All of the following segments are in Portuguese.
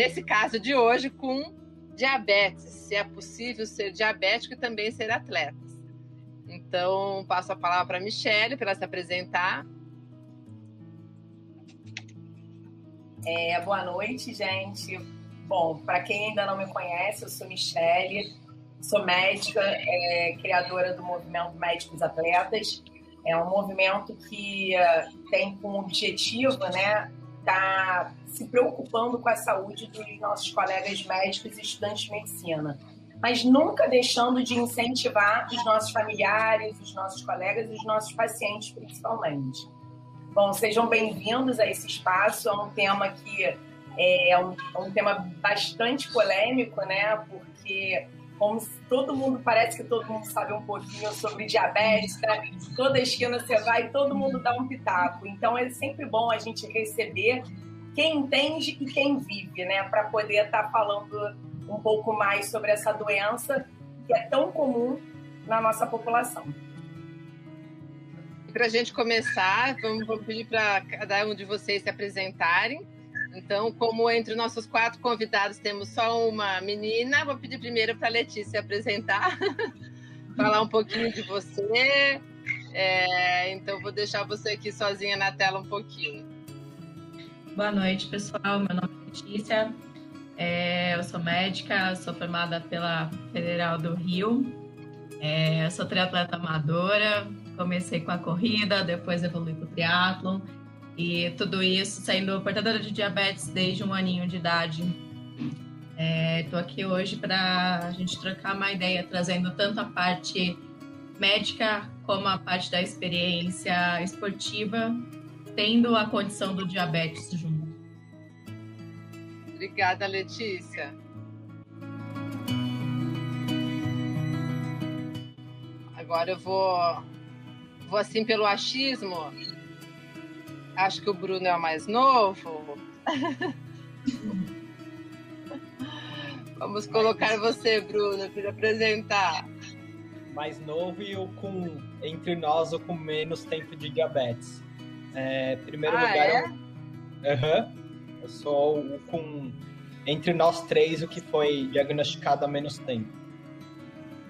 Nesse caso de hoje, com diabetes, se é possível ser diabético e também ser atleta. Então, passo a palavra para a Michelle para ela se apresentar. É, boa noite, gente. Bom, para quem ainda não me conhece, eu sou Michele, sou médica, é, criadora do movimento Médicos Atletas. É um movimento que uh, tem como objetivo, né, tá se preocupando com a saúde dos nossos colegas médicos e estudantes de medicina, mas nunca deixando de incentivar os nossos familiares, os nossos colegas e os nossos pacientes, principalmente. Bom, sejam bem-vindos a esse espaço. É um tema que é um, é um tema bastante polêmico, né? Porque como todo mundo parece que todo mundo sabe um pouquinho sobre diabetes, né? toda esquina você vai, todo mundo dá um pitaco. Então é sempre bom a gente receber quem entende e quem vive, né? Para poder estar tá falando um pouco mais sobre essa doença que é tão comum na nossa população. Para a gente começar, vamos, pedir para cada um de vocês se apresentarem. Então, como entre nossos quatro convidados temos só uma menina, vou pedir primeiro para a Letícia se apresentar, falar um pouquinho de você. É, então, vou deixar você aqui sozinha na tela um pouquinho. Boa noite, pessoal. Meu nome é Letícia. É, eu sou médica, sou formada pela Federal do Rio. É, sou triatleta amadora, comecei com a corrida, depois evolui para o triatlon. E tudo isso sendo portadora de diabetes desde um aninho de idade. Estou é, aqui hoje para a gente trocar uma ideia, trazendo tanto a parte médica como a parte da experiência esportiva, tendo a condição do diabetes junto. Obrigada, Letícia. Agora eu vou vou assim pelo achismo. Acho que o Bruno é o mais novo. Vamos colocar você, Bruno, para apresentar. Mais novo e o com entre nós o com menos tempo de diabetes. É, primeiro ah, lugar, é? eu, uhum, eu sou o com entre nós três o que foi diagnosticado há menos tempo.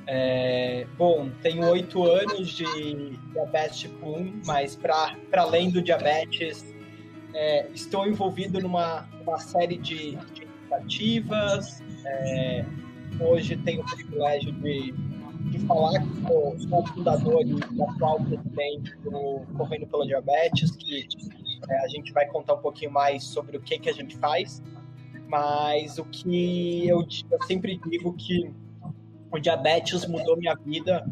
É, bom, tenho oito anos de diabetes tipo 1, mas para além do diabetes, é, estou envolvido numa, numa série de, de iniciativas. É, hoje tenho o privilégio de, de falar que sou, sou fundador e atual presidente do Correndo pela Diabetes, que é, a gente vai contar um pouquinho mais sobre o que, que a gente faz. Mas o que eu, eu sempre digo que o diabetes mudou minha vida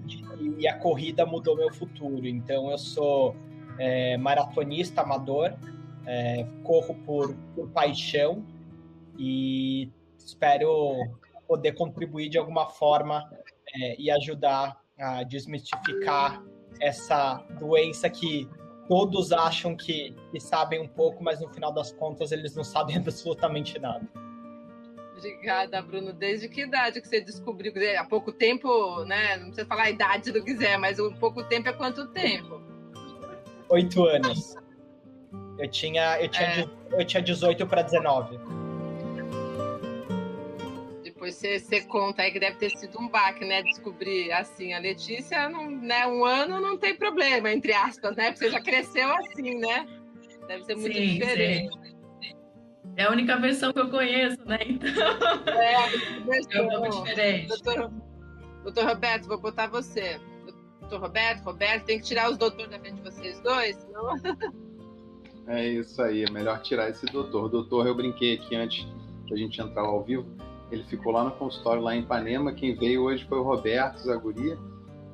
e a corrida mudou meu futuro. Então, eu sou é, maratonista amador, é, corro por, por paixão e espero poder contribuir de alguma forma é, e ajudar a desmistificar essa doença que todos acham que, que sabem um pouco, mas no final das contas eles não sabem absolutamente nada. Obrigada, Bruno. Desde que idade que você descobriu? Há pouco tempo, né? Não precisa falar a idade do quiser, mas o pouco tempo é quanto tempo? Oito anos. Eu tinha, eu tinha, é. eu tinha 18 para 19. Depois você, você conta aí que deve ter sido um baque, né? Descobrir assim, a Letícia, não, né? Um ano não tem problema, entre aspas, né? Porque você já cresceu assim, né? Deve ser muito sim, diferente. Sim. É a única versão que eu conheço, né? Então. É, a versão. É um pouco diferente. Doutor, doutor Roberto, vou botar você. Doutor Roberto, Roberto, tem que tirar os doutores da frente de vocês dois, senão. É isso aí, é melhor tirar esse doutor. Doutor, eu brinquei aqui antes da gente entrar ao vivo. Ele ficou lá no consultório, lá em Ipanema. Quem veio hoje foi o Roberto Zaguria.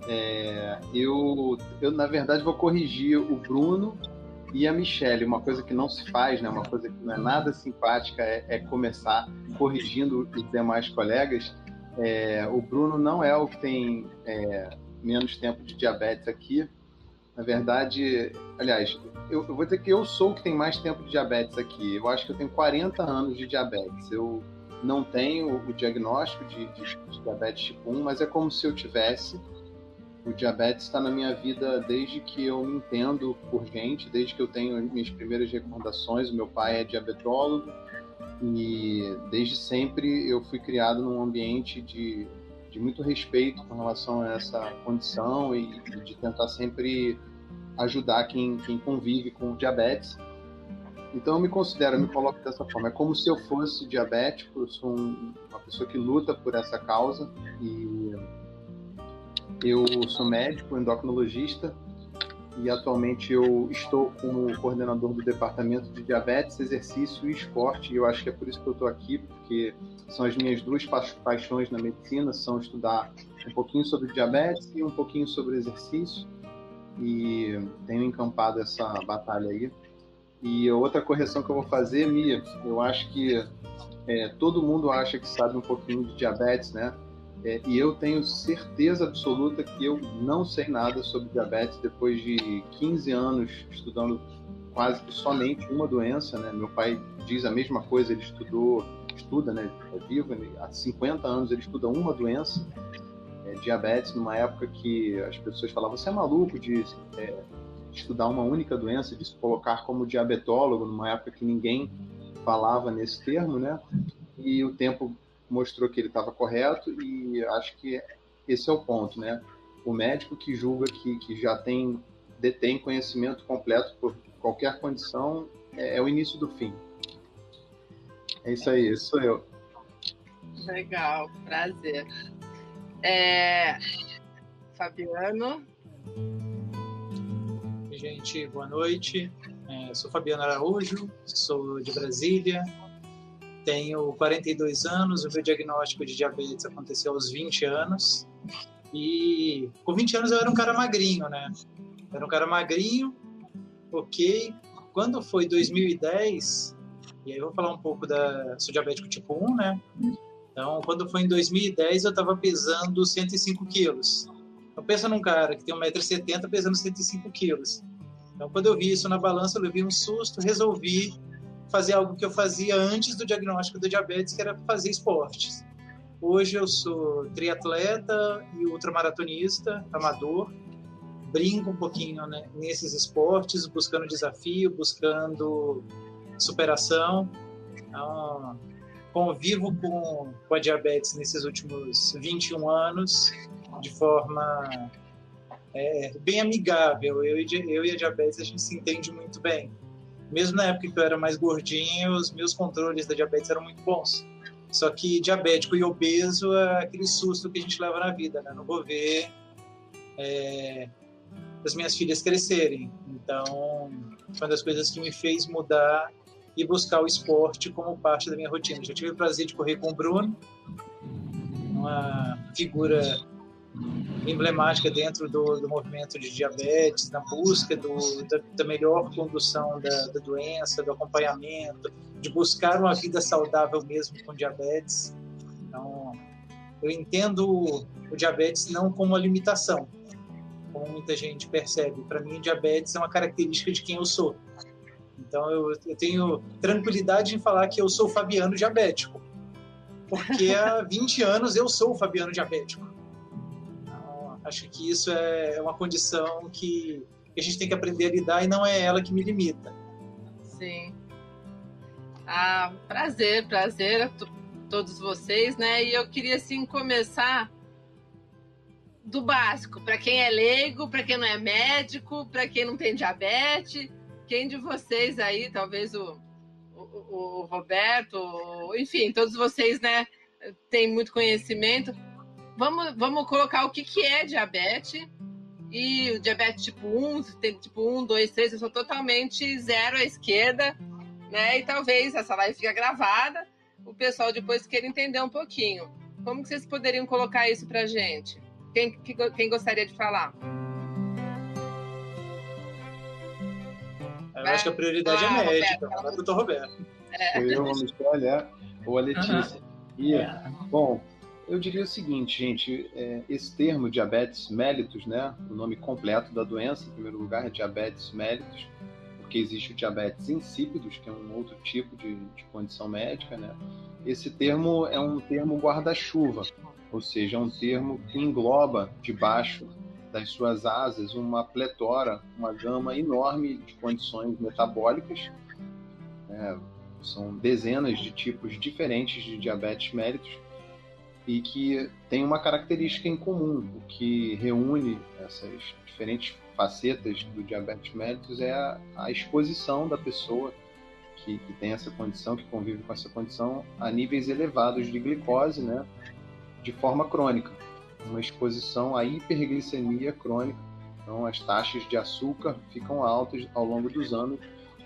É, eu, eu, na verdade, vou corrigir o Bruno E a Michelle, uma coisa que não se faz, né, uma coisa que não é nada simpática, é, é começar corrigindo os demais colegas. É, o Bruno não é o que tem é, menos tempo de diabetes aqui. Na verdade, aliás, eu, eu, vou dizer que eu sou o que tem mais tempo de diabetes aqui. Eu acho que eu tenho 40 anos de diabetes. Eu não tenho o diagnóstico de, de, de diabetes tipo 1, mas é como se eu tivesse o diabetes está na minha vida desde que eu me entendo por gente, desde que eu tenho minhas primeiras recordações. O meu pai é diabetólogo e desde sempre eu fui criado num ambiente de, de muito respeito com relação a essa condição e, e de tentar sempre ajudar quem, quem convive com diabetes. Então eu me considero, eu me coloco dessa forma. É como se eu fosse diabético, eu sou um, uma pessoa que luta por essa causa e eu sou médico, endocrinologista e atualmente eu estou como coordenador do departamento de diabetes, exercício e esporte. E eu acho que é por isso que eu estou aqui, porque são as minhas duas pa paixões na medicina, são estudar um pouquinho sobre diabetes e um pouquinho sobre exercício. E tenho encampado essa batalha aí. E outra correção que eu vou fazer, Mia, eu acho que é, todo mundo acha que sabe um pouquinho de diabetes, né? É, e eu tenho certeza absoluta que eu não sei nada sobre diabetes depois de 15 anos estudando quase que somente uma doença, né? Meu pai diz a mesma coisa, ele estudou, estuda, né? É vivo, há 50 anos ele estuda uma doença, é, diabetes, numa época que as pessoas falavam, você é maluco de é, estudar uma única doença, de se colocar como diabetólogo, numa época que ninguém falava nesse termo, né? E o tempo mostrou que ele estava correto e acho que esse é o ponto, né? O médico que julga que, que já tem detém conhecimento completo por qualquer condição é, é o início do fim. É isso aí, esse sou eu. Legal, prazer. É... Fabiano. Gente, boa noite. É, sou Fabiano Araújo, sou de Brasília, tenho 42 anos, o meu diagnóstico de diabetes aconteceu aos 20 anos. E com 20 anos eu era um cara magrinho, né? Era um cara magrinho, ok. Quando foi 2010, e aí eu vou falar um pouco da. Sou diabético tipo 1, né? Então, quando foi em 2010, eu estava pesando 105 quilos. Então, pensa num cara que tem 1,70m pesando 105 quilos. Então, quando eu vi isso na balança, eu levei um susto, resolvi fazer algo que eu fazia antes do diagnóstico do diabetes, que era fazer esportes. Hoje eu sou triatleta e ultramaratonista, amador. Brinco um pouquinho né, nesses esportes, buscando desafio, buscando superação. Então, convivo com, com a diabetes nesses últimos 21 anos de forma é, bem amigável. Eu e, eu e a diabetes a gente se entende muito bem mesmo na época que eu era mais gordinho, os meus controles da diabetes eram muito bons. Só que diabético e obeso é aquele susto que a gente leva na vida, né? Não vou ver é, as minhas filhas crescerem. Então, foi uma das coisas que me fez mudar e buscar o esporte como parte da minha rotina. Já tive o prazer de correr com o Bruno, uma figura emblemática dentro do, do movimento de diabetes, na busca do, da, da, melhor condução da, da, doença, do acompanhamento, de buscar uma vida saudável mesmo com diabetes. Então, eu entendo o diabetes não como uma limitação, como muita gente percebe. Para mim, diabetes é uma característica de quem eu sou. Então, eu, eu tenho tranquilidade em falar que eu sou Fabiano diabético, porque há 20 anos eu sou o Fabiano diabético. Acho que isso é uma condição que a gente tem que aprender a lidar e não é ela que me limita. Sim. Ah, prazer, prazer a todos vocês, né? E eu queria assim começar do básico, para quem é leigo, para quem não é médico, para quem não tem diabetes, quem de vocês aí, talvez o, o, o Roberto, enfim, todos vocês, né, tem muito conhecimento vamos, vamos colocar o que, que é diabetes. E o diabetes tipo 1, tem tipo 1, 2, 3, eu sou totalmente zero à esquerda, né? E talvez essa live fique gravada, o pessoal depois queira entender um pouquinho. Como que vocês poderiam colocar isso pra gente? Quem, quem gostaria de falar? Eu acho que a prioridade é médica, não é o doutor Roberto. É. Eu, a Michelle, é, ou a Letícia. Uhum. E, é. bom, eu diria o seguinte, gente, é, esse termo diabetes mellitus, né, o nome completo da doença, em primeiro lugar, é diabetes mellitus, porque existe o diabetes insípidos, que é um outro tipo de, de condição médica, né? Esse termo é um termo guarda-chuva, ou seja, é um termo que engloba debaixo das suas asas uma pletora, uma gama enorme de condições metabólicas. Né? São dezenas de tipos diferentes de diabetes mellitus e que tem uma característica em comum, o que reúne essas diferentes facetas do diabetes mellitus é a, a exposição da pessoa que, que, tem essa condição, que convive com essa condição, a níveis elevados de glicose, né, de forma crônica. Uma exposição à hiperglicemia crônica. Então, as taxas de açúcar ficam altas ao longo dos anos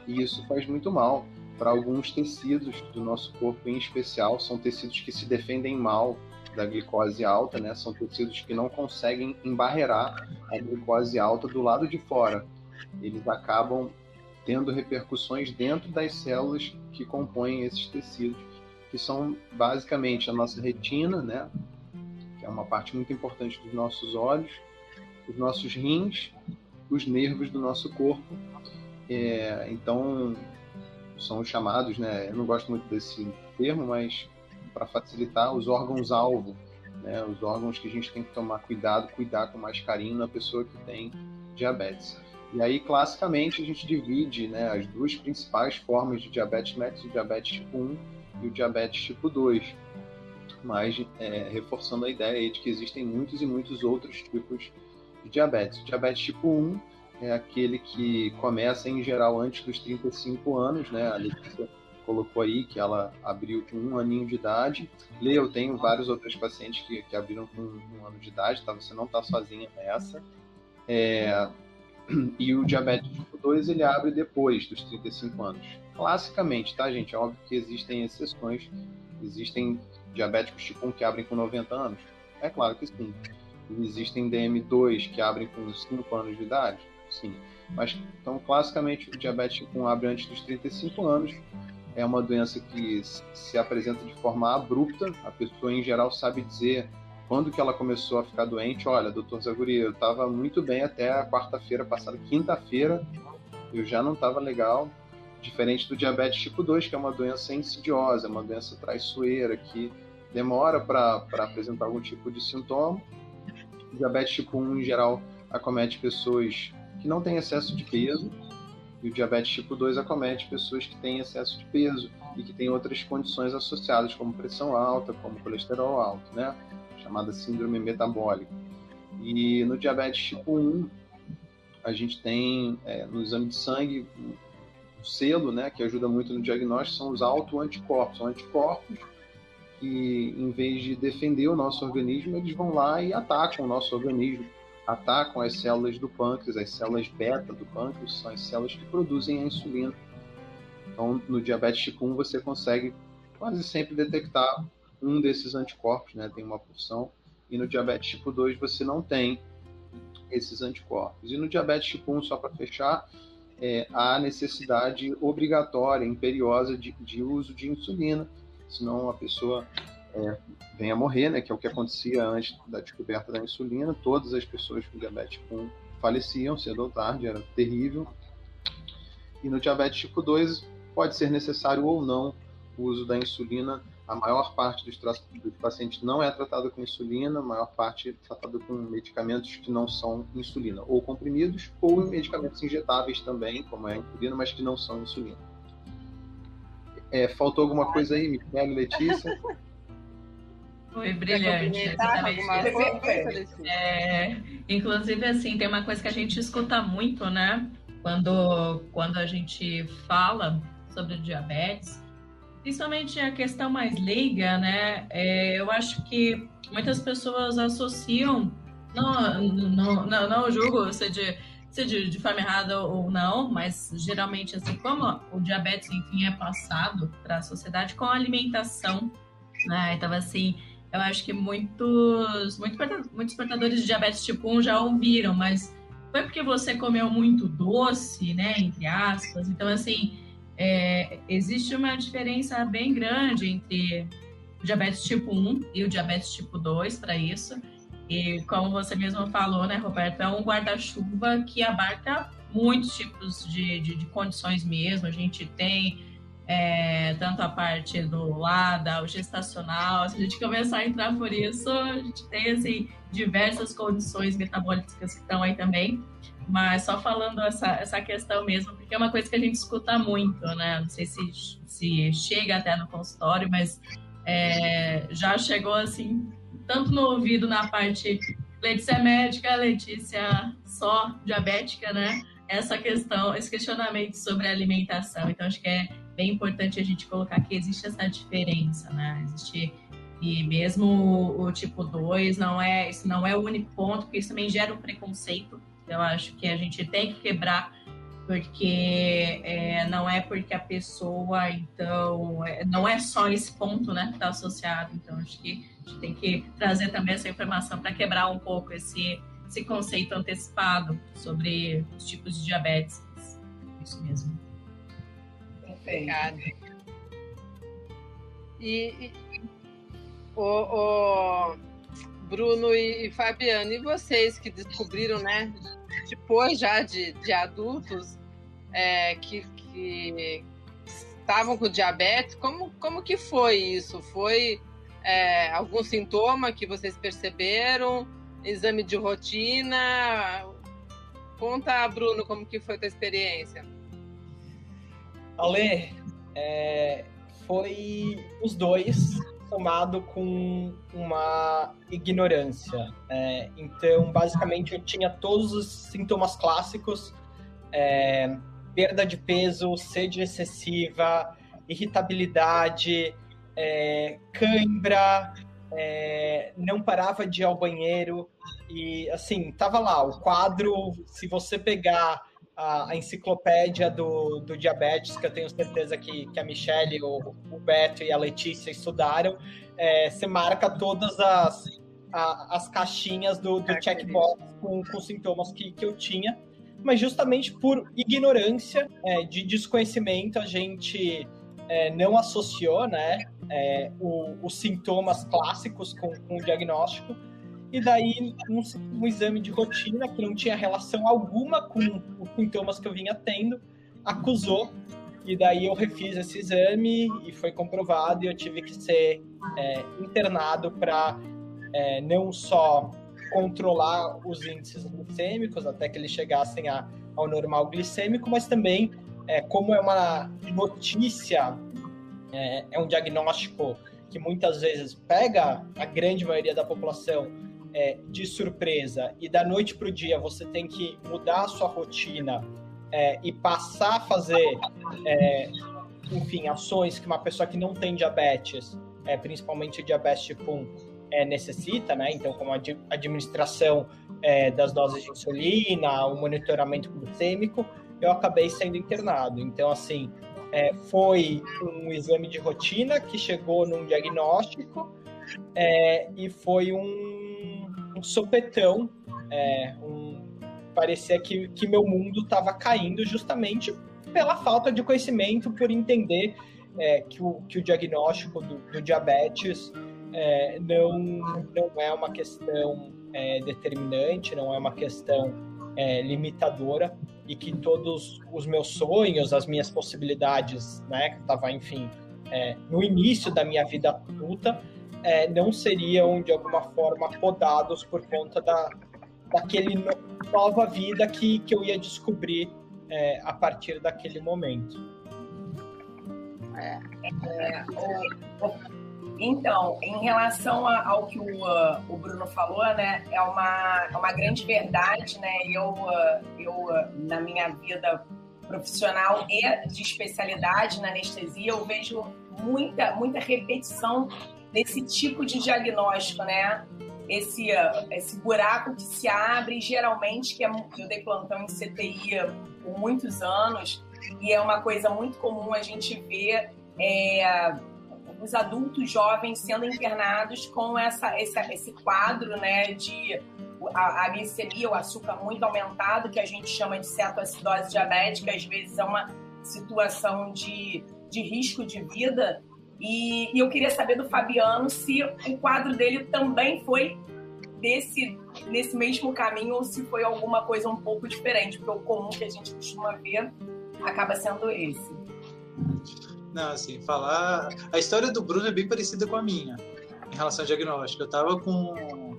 e isso faz muito mal para alguns tecidos do nosso corpo, em especial. São tecidos que se defendem mal da glicose alta, né? São tecidos que não conseguem embarrear a glicose alta do lado de fora. Eles acabam tendo repercussões dentro das células que compõem esses tecidos, que são basicamente a nossa retina, né? Que é uma parte muito importante dos nossos olhos, os nossos rins, os nervos do nosso corpo. É, então, são chamados, né? Eu não gosto muito desse termo, mas para facilitar os órgãos-alvo, né, os órgãos que a gente tem que tomar cuidado, cuidar com mais carinho na pessoa que tem diabetes. E aí, classicamente, a gente divide né, as duas principais formas de diabetes mellitus, o diabetes tipo 1 e o diabetes tipo 2. Mas é, reforçando a ideia de que existem muitos e muitos outros tipos de diabetes. O diabetes tipo 1 é aquele que começa, em geral, antes dos 35 anos, né? A colocou aí, que ela abriu com um aninho de idade. Lê, eu tenho vários outros pacientes que, que abriram com um ano de idade, tá? Você não está sozinha nessa. É, e o diabetes tipo 2, ele abre depois dos 35 anos. Classicamente, tá, gente? É óbvio que existem exceções. Existem diabéticos tipo 1 que abrem com 90 anos. É claro que sim. Existem DM2 que abrem com 5 anos de idade. Sim. Mas, então, classicamente, o diabetes tipo 1 abre antes dos 35 anos é uma doença que se apresenta de forma abrupta. A pessoa, em geral, sabe dizer quando que ela começou a ficar doente. Olha, doutor Zaguri, eu estava muito bem até a quarta-feira passada. Quinta-feira, eu já não estava legal. Diferente do diabetes tipo 2, que é uma doença insidiosa, uma doença traiçoeira, que demora para apresentar algum tipo de sintoma. O diabetes tipo 1, em geral, acomete pessoas que não têm excesso de peso, e o diabetes tipo 2 acomete pessoas que têm excesso de peso e que têm outras condições associadas, como pressão alta, como colesterol alto, né? Chamada síndrome metabólica. E no diabetes tipo 1, a gente tem é, no exame de sangue um selo, né, que ajuda muito no diagnóstico, são os autoanticorpos. São anticorpos que, em vez de defender o nosso organismo, eles vão lá e atacam o nosso organismo atacam as células do pâncreas, as células beta do pâncreas, são as células que produzem a insulina. Então, no diabetes tipo 1, você consegue quase sempre detectar um desses anticorpos, né? Tem uma porção. E no diabetes tipo 2, você não tem esses anticorpos. E no diabetes tipo 1, só para fechar, é, há necessidade obrigatória, imperiosa de, de uso de insulina, senão a pessoa é, venha a morrer, né, que é o que acontecia antes da descoberta da insulina. Todas as pessoas com diabetes tipo 1 faleciam cedo ou tarde, era terrível. E no diabetes tipo 2 pode ser necessário ou não o uso da insulina. A maior parte dos, dos pacientes não é tratada com insulina, a maior parte é tratada com medicamentos que não são insulina, ou comprimidos, ou medicamentos injetáveis também, como é a insulina, mas que não são insulina. É, faltou alguma coisa aí, Michele, Letícia? Foi brilhante. É, inclusive, assim, tem uma coisa que a gente escuta muito, né? Quando, quando a gente fala sobre diabetes, principalmente a questão mais leiga, né? É, eu acho que muitas pessoas associam, não, não, não, não julgo se de, se de, de forma errada ou não, mas geralmente, assim, como o diabetes, enfim, é passado para a sociedade com a alimentação, né? Então, assim, eu acho que muitos, muitos, portadores de diabetes tipo 1 já ouviram, mas foi porque você comeu muito doce, né? Entre aspas. Então, assim, é, existe uma diferença bem grande entre o diabetes tipo 1 e o diabetes tipo 2 para isso. E como você mesmo falou, né, Roberto, é um guarda-chuva que abarca muitos tipos de, de, de, condições mesmo. A gente tem é, tanto a parte do LADA, o gestacional. Se a gente começar a entrar por isso, a gente tem assim, diversas condições metabólicas que estão aí também. Mas só falando essa, essa questão mesmo, porque é uma coisa que a gente escuta muito, né? Não sei se, se chega até no consultório, mas é, já chegou assim, tanto no ouvido na parte Letícia médica, Letícia só diabética, né? Essa questão, esse questionamento sobre alimentação. Então, acho que é bem importante a gente colocar que existe essa diferença, né? Existe e mesmo o, tipo 2 não é, isso não é o único ponto, porque isso também gera um preconceito. Eu acho que a gente tem que quebrar, porque é, não é porque a pessoa, então, é, não é só esse ponto, né, que está associado. Então, acho que a gente tem que trazer também essa informação para quebrar um pouco esse, esse conceito antecipado sobre os tipos de diabetes. Isso mesmo. Obrigada. E, e o, o, Bruno e, e Fabiano, e vocês que descobriram, né, depois já de, de adultos, é, que, que estavam com diabetes, como, como que foi isso? Foi é, algum sintoma que vocês perceberam? Exame de rotina? Conta, Bruno, como que foi a tua experiência? Ale, é, foi os dois somado com uma ignorância. É, então, basicamente, eu tinha todos os sintomas clássicos: é, perda de peso, sede excessiva, irritabilidade, é, cãibra, é, não parava de ir ao banheiro. E, assim, tava lá o quadro. Se você pegar a, a, enciclopédia do, do diabetes, que eu tenho certeza que, que a Michelle, o, o Beto e a Letícia estudaram, é, você marca todas as, a, as caixinhas do, do checkbox com, com sintomas que, que eu tinha, mas justamente por ignorância, é, de desconhecimento, a gente é, não associou né, é, o, os sintomas clássicos com, com o diagnóstico, e daí um, um, exame de rotina que não tinha relação alguma com os sintomas que eu vinha tendo, acusou, e daí eu refiz esse exame e foi comprovado, e eu tive que ser é, internado para é, não só controlar os índices glicêmicos até que eles chegassem a, ao normal glicêmico, mas também, é, como é uma notícia, é, é um diagnóstico que muitas vezes pega a grande maioria da população é, de surpresa e da noite para o dia você tem que mudar a sua rotina é, e passar a fazer, é, enfim, ações que uma pessoa que não tem diabetes, é, principalmente diabetes tipo 1, é, necessita, né? Então, como a administração é, das doses de insulina, o monitoramento glicêmico, eu acabei sendo internado. Então, assim, é, foi um exame de rotina que chegou num diagnóstico é, e foi um, um sopetão, é, um, parecia que, que meu mundo estava caindo justamente pela falta de conhecimento, por entender é, que, o, que o diagnóstico do, do diabetes é, não, não é uma questão é, determinante, não é uma questão é, limitadora e que todos os meus sonhos, as minhas possibilidades, né, que estava, enfim, é, no início da minha vida adulta, é, não seriam de alguma forma podados por conta da, daquele no, nova vida que, que eu ia descobrir é, a partir daquele momento. É, é, o, então, em relação a, ao que o, uh, o Bruno falou, né, é uma, é uma grande verdade, né? Eu, uh, eu uh, na minha vida profissional e de especialidade na anestesia, eu vejo muita, muita repetição desse tipo de diagnóstico, né? Esse, esse buraco que se abre, geralmente, que é, eu dei plantão em CTI por muitos anos, e é uma coisa muito comum a gente ver é, os adultos jovens sendo internados com essa, esse, esse quadro né, de a, a glicemia, o açúcar muito aumentado, que a gente chama de cetoacidose diabética, às vezes é uma situação de, de risco de vida. E, e eu queria saber do Fabiano se o quadro dele também foi desse, nesse mesmo caminho ou se foi alguma coisa um pouco diferente, porque o comum que a gente costuma ver acaba sendo esse. Não, assim, falar. A história do Bruno é bem parecida com a minha, em relação ao diagnóstico. Eu estava com,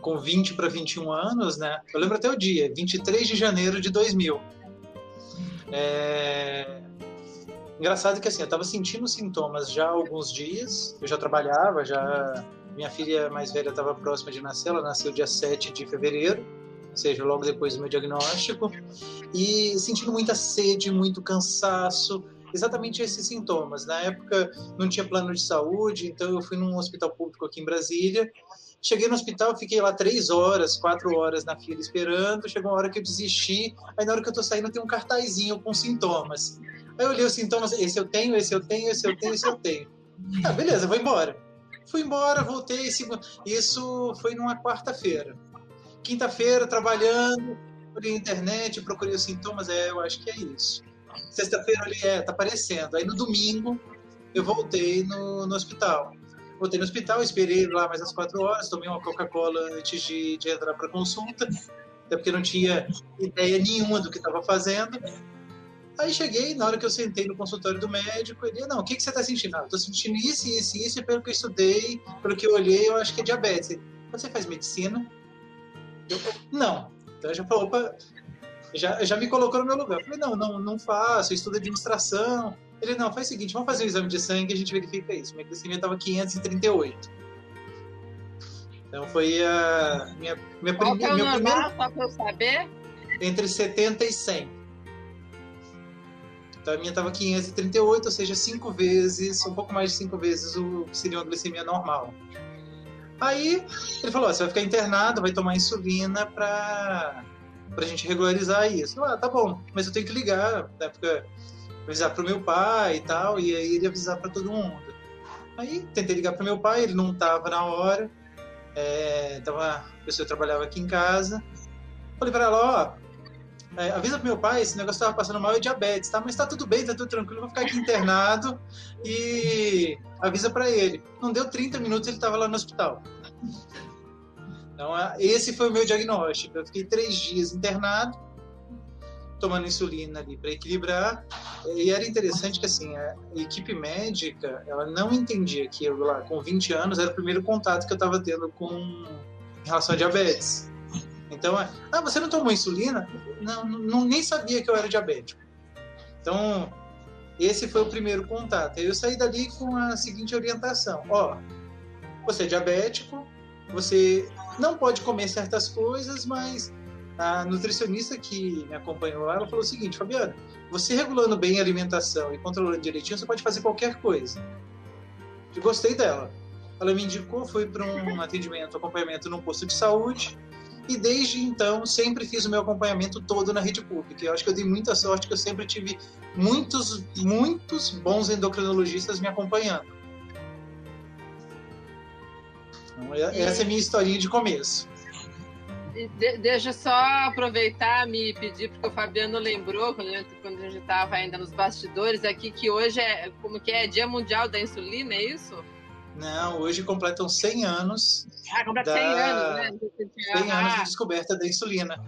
com 20 para 21 anos, né? Eu lembro até o dia, 23 de janeiro de 2000. É... Engraçado que assim, eu estava sentindo sintomas já há alguns dias, eu já trabalhava, já minha filha mais velha estava próxima de nascer, ela nasceu dia 7 de fevereiro, ou seja, logo depois do meu diagnóstico, e sentindo muita sede, muito cansaço, exatamente esses sintomas. Na época não tinha plano de saúde, então eu fui num hospital público aqui em Brasília. Cheguei no hospital, fiquei lá três horas, quatro horas na fila esperando. Chegou uma hora que eu desisti. Aí na hora que eu tô saindo tem um cartazinho com sintomas. Aí eu olhei os sintomas, esse eu tenho, esse eu tenho, esse eu tenho, esse eu tenho. Tá, beleza, vou embora. Fui embora, voltei. Isso foi numa quarta-feira. Quinta-feira, trabalhando, procurei internet, procurei os sintomas. É, eu acho que é isso. Sexta-feira ali, é, tá aparecendo. Aí no domingo, eu voltei no, no hospital. Voltei no hospital, esperei lá mais as quatro horas, tomei uma Coca-Cola antes de, de entrar para consulta, até porque não tinha ideia nenhuma do que estava fazendo. Aí cheguei, na hora que eu sentei no consultório do médico, ele, não, o que, que você está sentindo? Ah, estou sentindo isso, isso, isso, e pelo que eu estudei, pelo que eu olhei, eu acho que é diabetes. Ele, você faz medicina? Eu, não. Então eu já falou, opa, já, já me colocou no meu lugar. Eu falei, não, não, não faço, eu estudo administração. Ele, não, faz o seguinte, vamos fazer um exame de sangue e a gente verifica isso. Minha glicemia estava 538. Então foi a minha, minha, Qual prime, é minha primeira... Só para eu saber? Entre 70 e 100. Então a minha estava 538, ou seja, cinco vezes, um pouco mais de cinco vezes o que seria uma glicemia normal. Aí ele falou: você vai ficar internado, vai tomar insulina para a gente regularizar isso. Ah, tá bom, mas eu tenho que ligar, na época, avisar para o meu pai e tal, e aí ele avisar para todo mundo. Aí tentei ligar para meu pai, ele não estava na hora, é, tava, a pessoa trabalhava aqui em casa. Falei para ela: ó é, avisa pro meu pai, esse negócio tava passando mal é diabetes, tá? Mas tá tudo bem, tá tudo tranquilo, vou ficar aqui internado e avisa para ele. Não deu 30 minutos, ele tava lá no hospital. Então, esse foi o meu diagnóstico. Eu fiquei três dias internado, tomando insulina ali para equilibrar. E era interessante que, assim, a equipe médica, ela não entendia que eu, lá, com 20 anos, era o primeiro contato que eu estava tendo com em relação a diabetes. Então, é, ah, você não tomou insulina? Não, não, nem sabia que eu era diabético. Então, esse foi o primeiro contato. Eu saí dali com a seguinte orientação: ó, você é diabético, você não pode comer certas coisas, mas a nutricionista que me acompanhou lá, ela falou o seguinte, Fabiana, você regulando bem a alimentação e controlando direitinho, você pode fazer qualquer coisa. Eu gostei dela. Ela me indicou, fui para um atendimento, acompanhamento num posto de saúde, e desde então sempre fiz o meu acompanhamento todo na rede pública. Eu acho que eu dei muita sorte que eu sempre tive muitos, muitos bons endocrinologistas me acompanhando. Então, é, essa é a minha historinha de começo. De, deixa eu só aproveitar me pedir, porque o Fabiano lembrou, quando a gente estava ainda nos bastidores aqui, que hoje é como que é Dia Mundial da Insulina, é isso? Não, hoje completam 100 anos. Ah, completa da... 100 anos, né? 100 ah. anos de descoberta da insulina.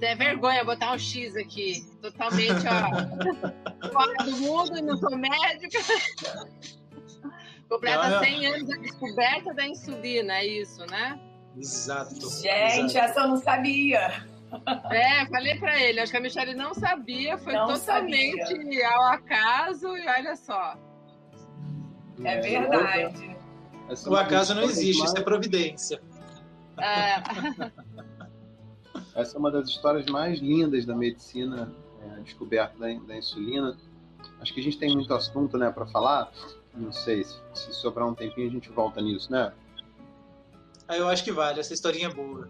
É vergonha botar um X aqui. Totalmente, ó. fora do mundo e não sou médica. Completa não, não. 100 anos da descoberta da insulina, é isso, né? Exato. Gente, exato. essa eu não sabia. É, falei para ele, acho que a Michelle não sabia, foi não totalmente sabia. ao acaso e olha só. É verdade. O acaso não existe, isso é providência. É. Essa é uma das histórias mais lindas da medicina, é, a descoberta da, da, insulina. Acho que a gente tem muito assunto né, para falar. Não sei, se, se sobrar um tempinho a gente volta nisso, né? Ah, eu acho que vale, essa historinha é boa.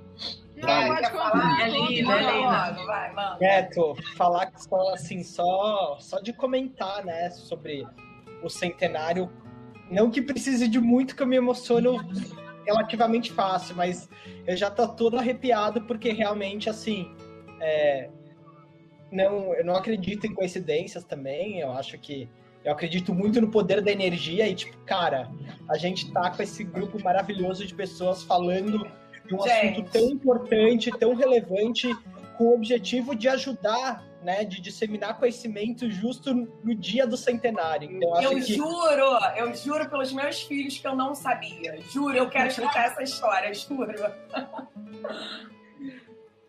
Vai, quer falar? É linda, é linda. Vai, mano. Neto, falar que só, assim, só, só de comentar, né, sobre o centenário não que precise de muito, que eu me emociono relativamente fácil, mas eu já tô todo arrepiado porque realmente, assim, é, não, eu não acredito em coincidências também, eu acho que eu acredito muito no poder da energia e, tipo, cara, a gente tá com esse grupo maravilhoso de pessoas falando de um gente. assunto tão importante, tão relevante, com o objetivo de ajudar né, de disseminar conhecimento justo no dia do centenário. Então, eu que... juro, eu juro pelos meus filhos que eu não sabia. Juro, eu quero explicar essa história, juro.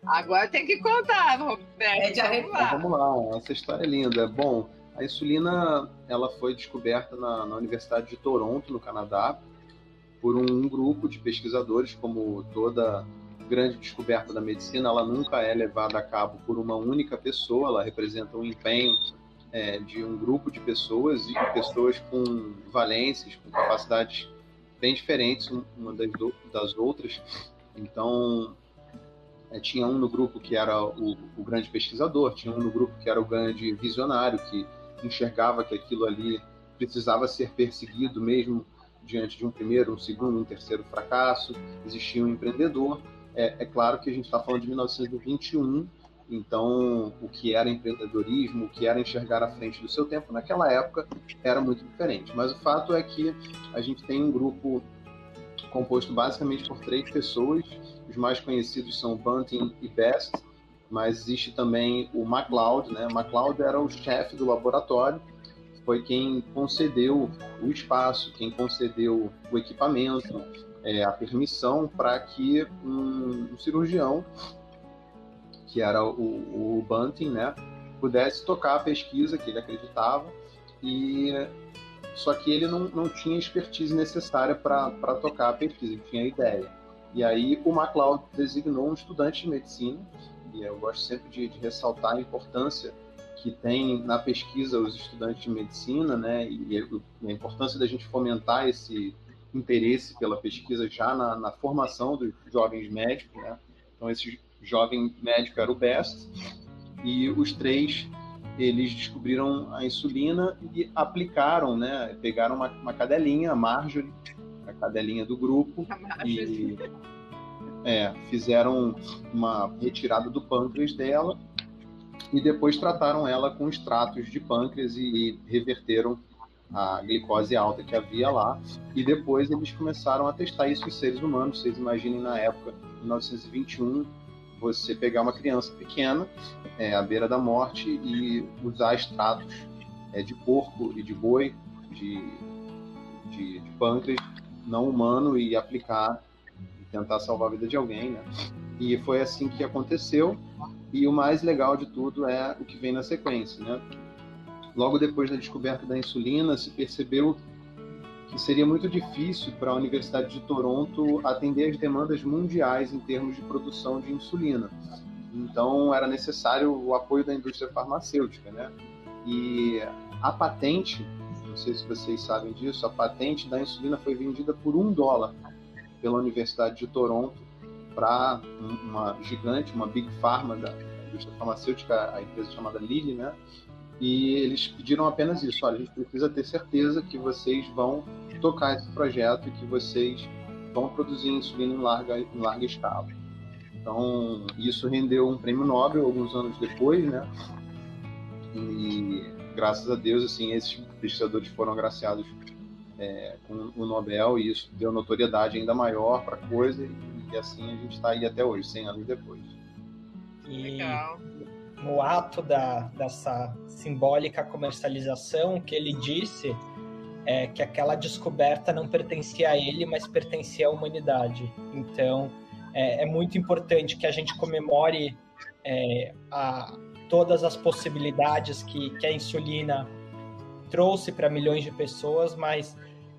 Agora tem que contar, Roberto. É de arrepiar. Vamos lá, essa história é linda. Bom, a insulina ela foi descoberta na, na Universidade de Toronto, no Canadá, por um grupo de pesquisadores, como toda grande descoberta da medicina, ela nunca é levada a cabo por uma única pessoa, ela representa um empenho é, de um grupo de pessoas e pessoas com valências, com capacidades bem diferentes uma das, das outras. Então, é, tinha um no grupo que era o, o, grande pesquisador, tinha um no grupo que era o grande visionário, que enxergava que aquilo ali precisava ser perseguido mesmo diante de um primeiro, um segundo, um terceiro fracasso. Existia um empreendedor é, é claro que a gente está falando de 1921, então o que era empreendedorismo, o que era enxergar à frente do seu tempo naquela época era muito diferente. Mas o fato é que a gente tem um grupo composto basicamente por três pessoas. Os mais conhecidos são Bunting e Best, mas existe também o MacLeod, né? MacLeod era o chefe do laboratório, foi quem concedeu o espaço, quem concedeu o equipamento, é, a permissão para que um, um, cirurgião, que era o, o Bunting, né, pudesse tocar a pesquisa que ele acreditava, e só que ele não, não tinha expertise necessária para tocar a pesquisa, ele tinha ideia. E aí o MacLeod designou um estudante de medicina, e eu gosto sempre de, de ressaltar a importância que tem na pesquisa os estudantes de medicina, né, e a importância da gente fomentar esse interesse pela pesquisa já na, na formação dos jovens médicos, né? Então esse jovem médico era o Best e os três eles descobriram a insulina e aplicaram, né? Pegaram uma, uma cadelinha, a Marjorie, a cadelinha do grupo e é, fizeram uma retirada do pâncreas dela e depois trataram ela com extratos de pâncreas e reverteram a glicose alta que havia lá, e depois eles começaram a testar isso em seres humanos. Vocês imaginem na época, 1921, você pegar uma criança pequena, é, à beira da morte, e usar extratos é, de porco e de boi, de, de, de pâncreas não humano e aplicar e tentar salvar a vida de alguém, né? E foi assim que aconteceu. E o mais legal de tudo é o que vem na sequência, né? Logo depois da descoberta da insulina, se percebeu que seria muito difícil para a Universidade de Toronto atender as demandas mundiais em termos de produção de insulina. Então, era necessário o apoio da indústria farmacêutica, né? E a patente, não sei se vocês sabem disso, a patente da insulina foi vendida por um dólar pela Universidade de Toronto para uma gigante, uma big pharma da indústria farmacêutica, a empresa chamada Lilly, né? E eles pediram apenas isso: olha, a gente precisa ter certeza que vocês vão tocar esse projeto e que vocês vão produzir insulina em larga, em larga escala. Então, isso rendeu um prêmio Nobel alguns anos depois, né? E graças a Deus, assim, esses pesquisadores foram agraciados é, com o Nobel e isso deu notoriedade ainda maior para a coisa e, e, assim a gente está aí até hoje, 100 anos depois. E... Legal no ato da, dessa simbólica comercialização, que ele disse é que aquela descoberta não pertencia a ele, mas pertencia à humanidade. Então, é, é muito importante que a gente comemore é, a, todas as possibilidades que, que a insulina trouxe para milhões de pessoas, mas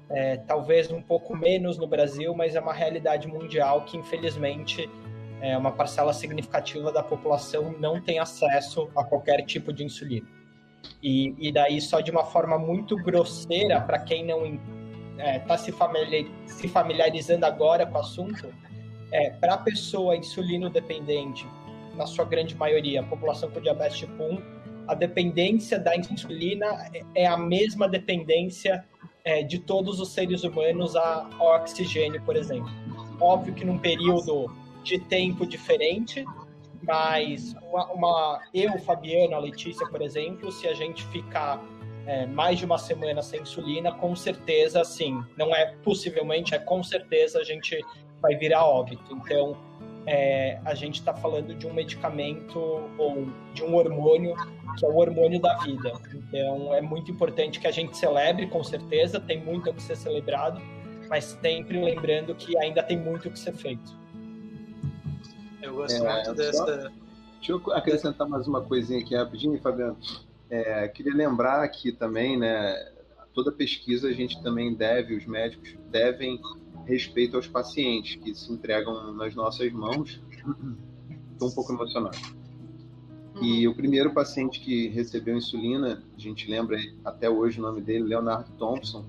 é, talvez um pouco menos no Brasil, mas é uma realidade mundial que, infelizmente, é, uma parcela significativa da população não tem acesso a qualquer tipo de insulina. E, e daí, só de uma forma muito grosseira, para quem não está é, tá se, familiar, se familiarizando agora com o assunto, é, para a pessoa insulino dependente, na sua grande maioria, a população com diabetes tipo 1, a dependência da insulina é, é a mesma dependência é, de todos os seres humanos ao oxigênio, por exemplo. óbvio que num período de tempo diferente, mas uma, uma eu, Fabiana, a Letícia, por exemplo, se a gente ficar é, mais de uma semana sem insulina, com certeza, sim, não é possivelmente, é com certeza a gente vai virar óbito. Então, é, a gente está falando de um medicamento ou de um hormônio que é o hormônio da vida. Então, é muito importante que a gente celebre, com certeza, tem muito a que ser celebrado, mas sempre lembrando que ainda tem muito o que ser feito. Eu gosto é, muito dessa. Deixa eu acrescentar mais uma coisinha aqui rapidinho, Fabiano. É, queria lembrar que também, né, toda pesquisa a gente também deve, os médicos devem respeito aos pacientes que se entregam nas nossas mãos. Estou um pouco emocionado. E o primeiro paciente que recebeu insulina, a gente lembra até hoje o nome dele, Leonardo Thompson.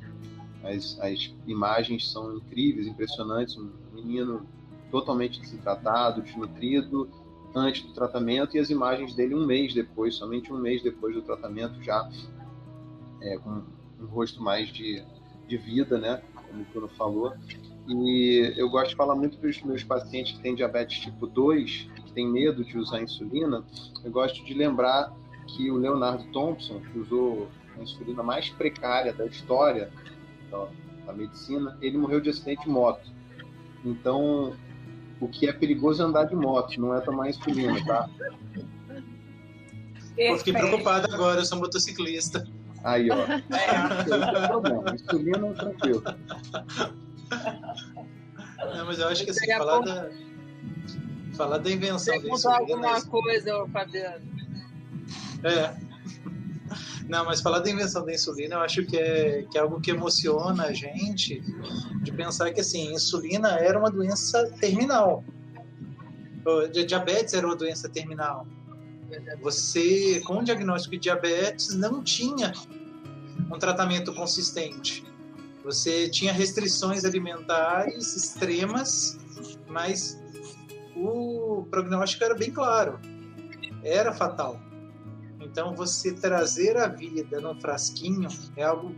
As, as imagens são incríveis, impressionantes. Um menino totalmente desidratado, desnutrido, antes do tratamento, e as imagens dele um mês depois, somente um mês depois do tratamento, já é, com um rosto mais de, de vida, né? Como o Bruno falou. E eu gosto de falar muito para os meus pacientes que têm diabetes tipo 2 e que têm medo de usar insulina, eu gosto de lembrar que o Leonardo Thompson, que usou a insulina mais precária da história da, da medicina, ele morreu de acidente de moto. Então, o que é perigoso é andar de moto, não é tomar insulina, tá? Eu fiquei preocupado agora, eu sou motociclista. Aí, ó. É. Esse é o problema. Insulina, tranquilo. Não, mas eu acho que assim, falar da, falar da invenção Você insulina. alguma coisa, Fabiano. É. Não, mas falar da invenção da insulina, eu acho que é, que é algo que emociona a gente de pensar que assim, insulina era uma doença terminal. Diabetes era uma doença terminal. Você, com o diagnóstico de diabetes, não tinha um tratamento consistente. Você tinha restrições alimentares extremas, mas o prognóstico era bem claro. Era fatal. Então, você trazer a vida num frasquinho é algo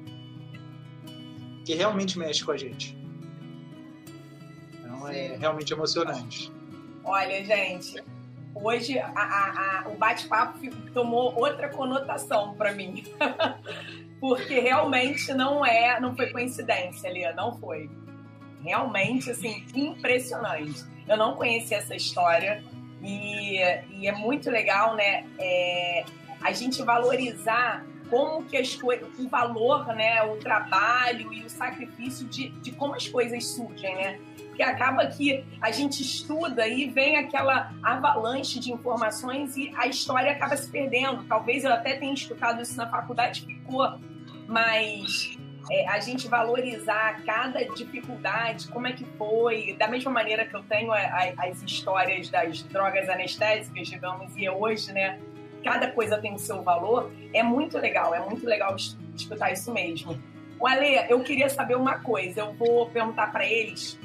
que realmente mexe com a gente. Então, é realmente emocionante. Olha, gente, hoje a, a, a, o bate-papo tomou outra conotação para mim. porque realmente não é, não foi coincidência ali, não foi. Realmente, assim, impressionante. Eu não conhecia essa história e, e é muito legal, né, é, a gente valorizar como que as coisas, o valor, né, o trabalho e o sacrifício de, de como as coisas surgem, né? Porque acaba que a gente estuda e vem aquela avalanche de informações e a história acaba se perdendo. Talvez eu até tenha escutado isso na faculdade, ficou, mas é, a gente valorizar cada dificuldade, como é que foi, da mesma maneira que eu tenho a, a, as histórias das drogas anestésicas, digamos, e hoje, né, cada coisa tem o seu valor, é muito legal, é muito legal escutar isso mesmo. O Ale, eu queria saber uma coisa, eu vou perguntar para eles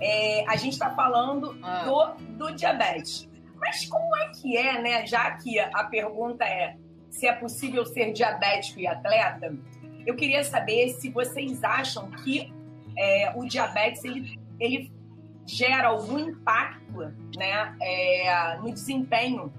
é, a gente está falando ah. do, do diabetes. Mas como é que é, né? Já que a pergunta é se é possível ser diabético e atleta, eu queria saber se vocês acham que é, o diabetes ele, ele gera algum impacto né, é, no desempenho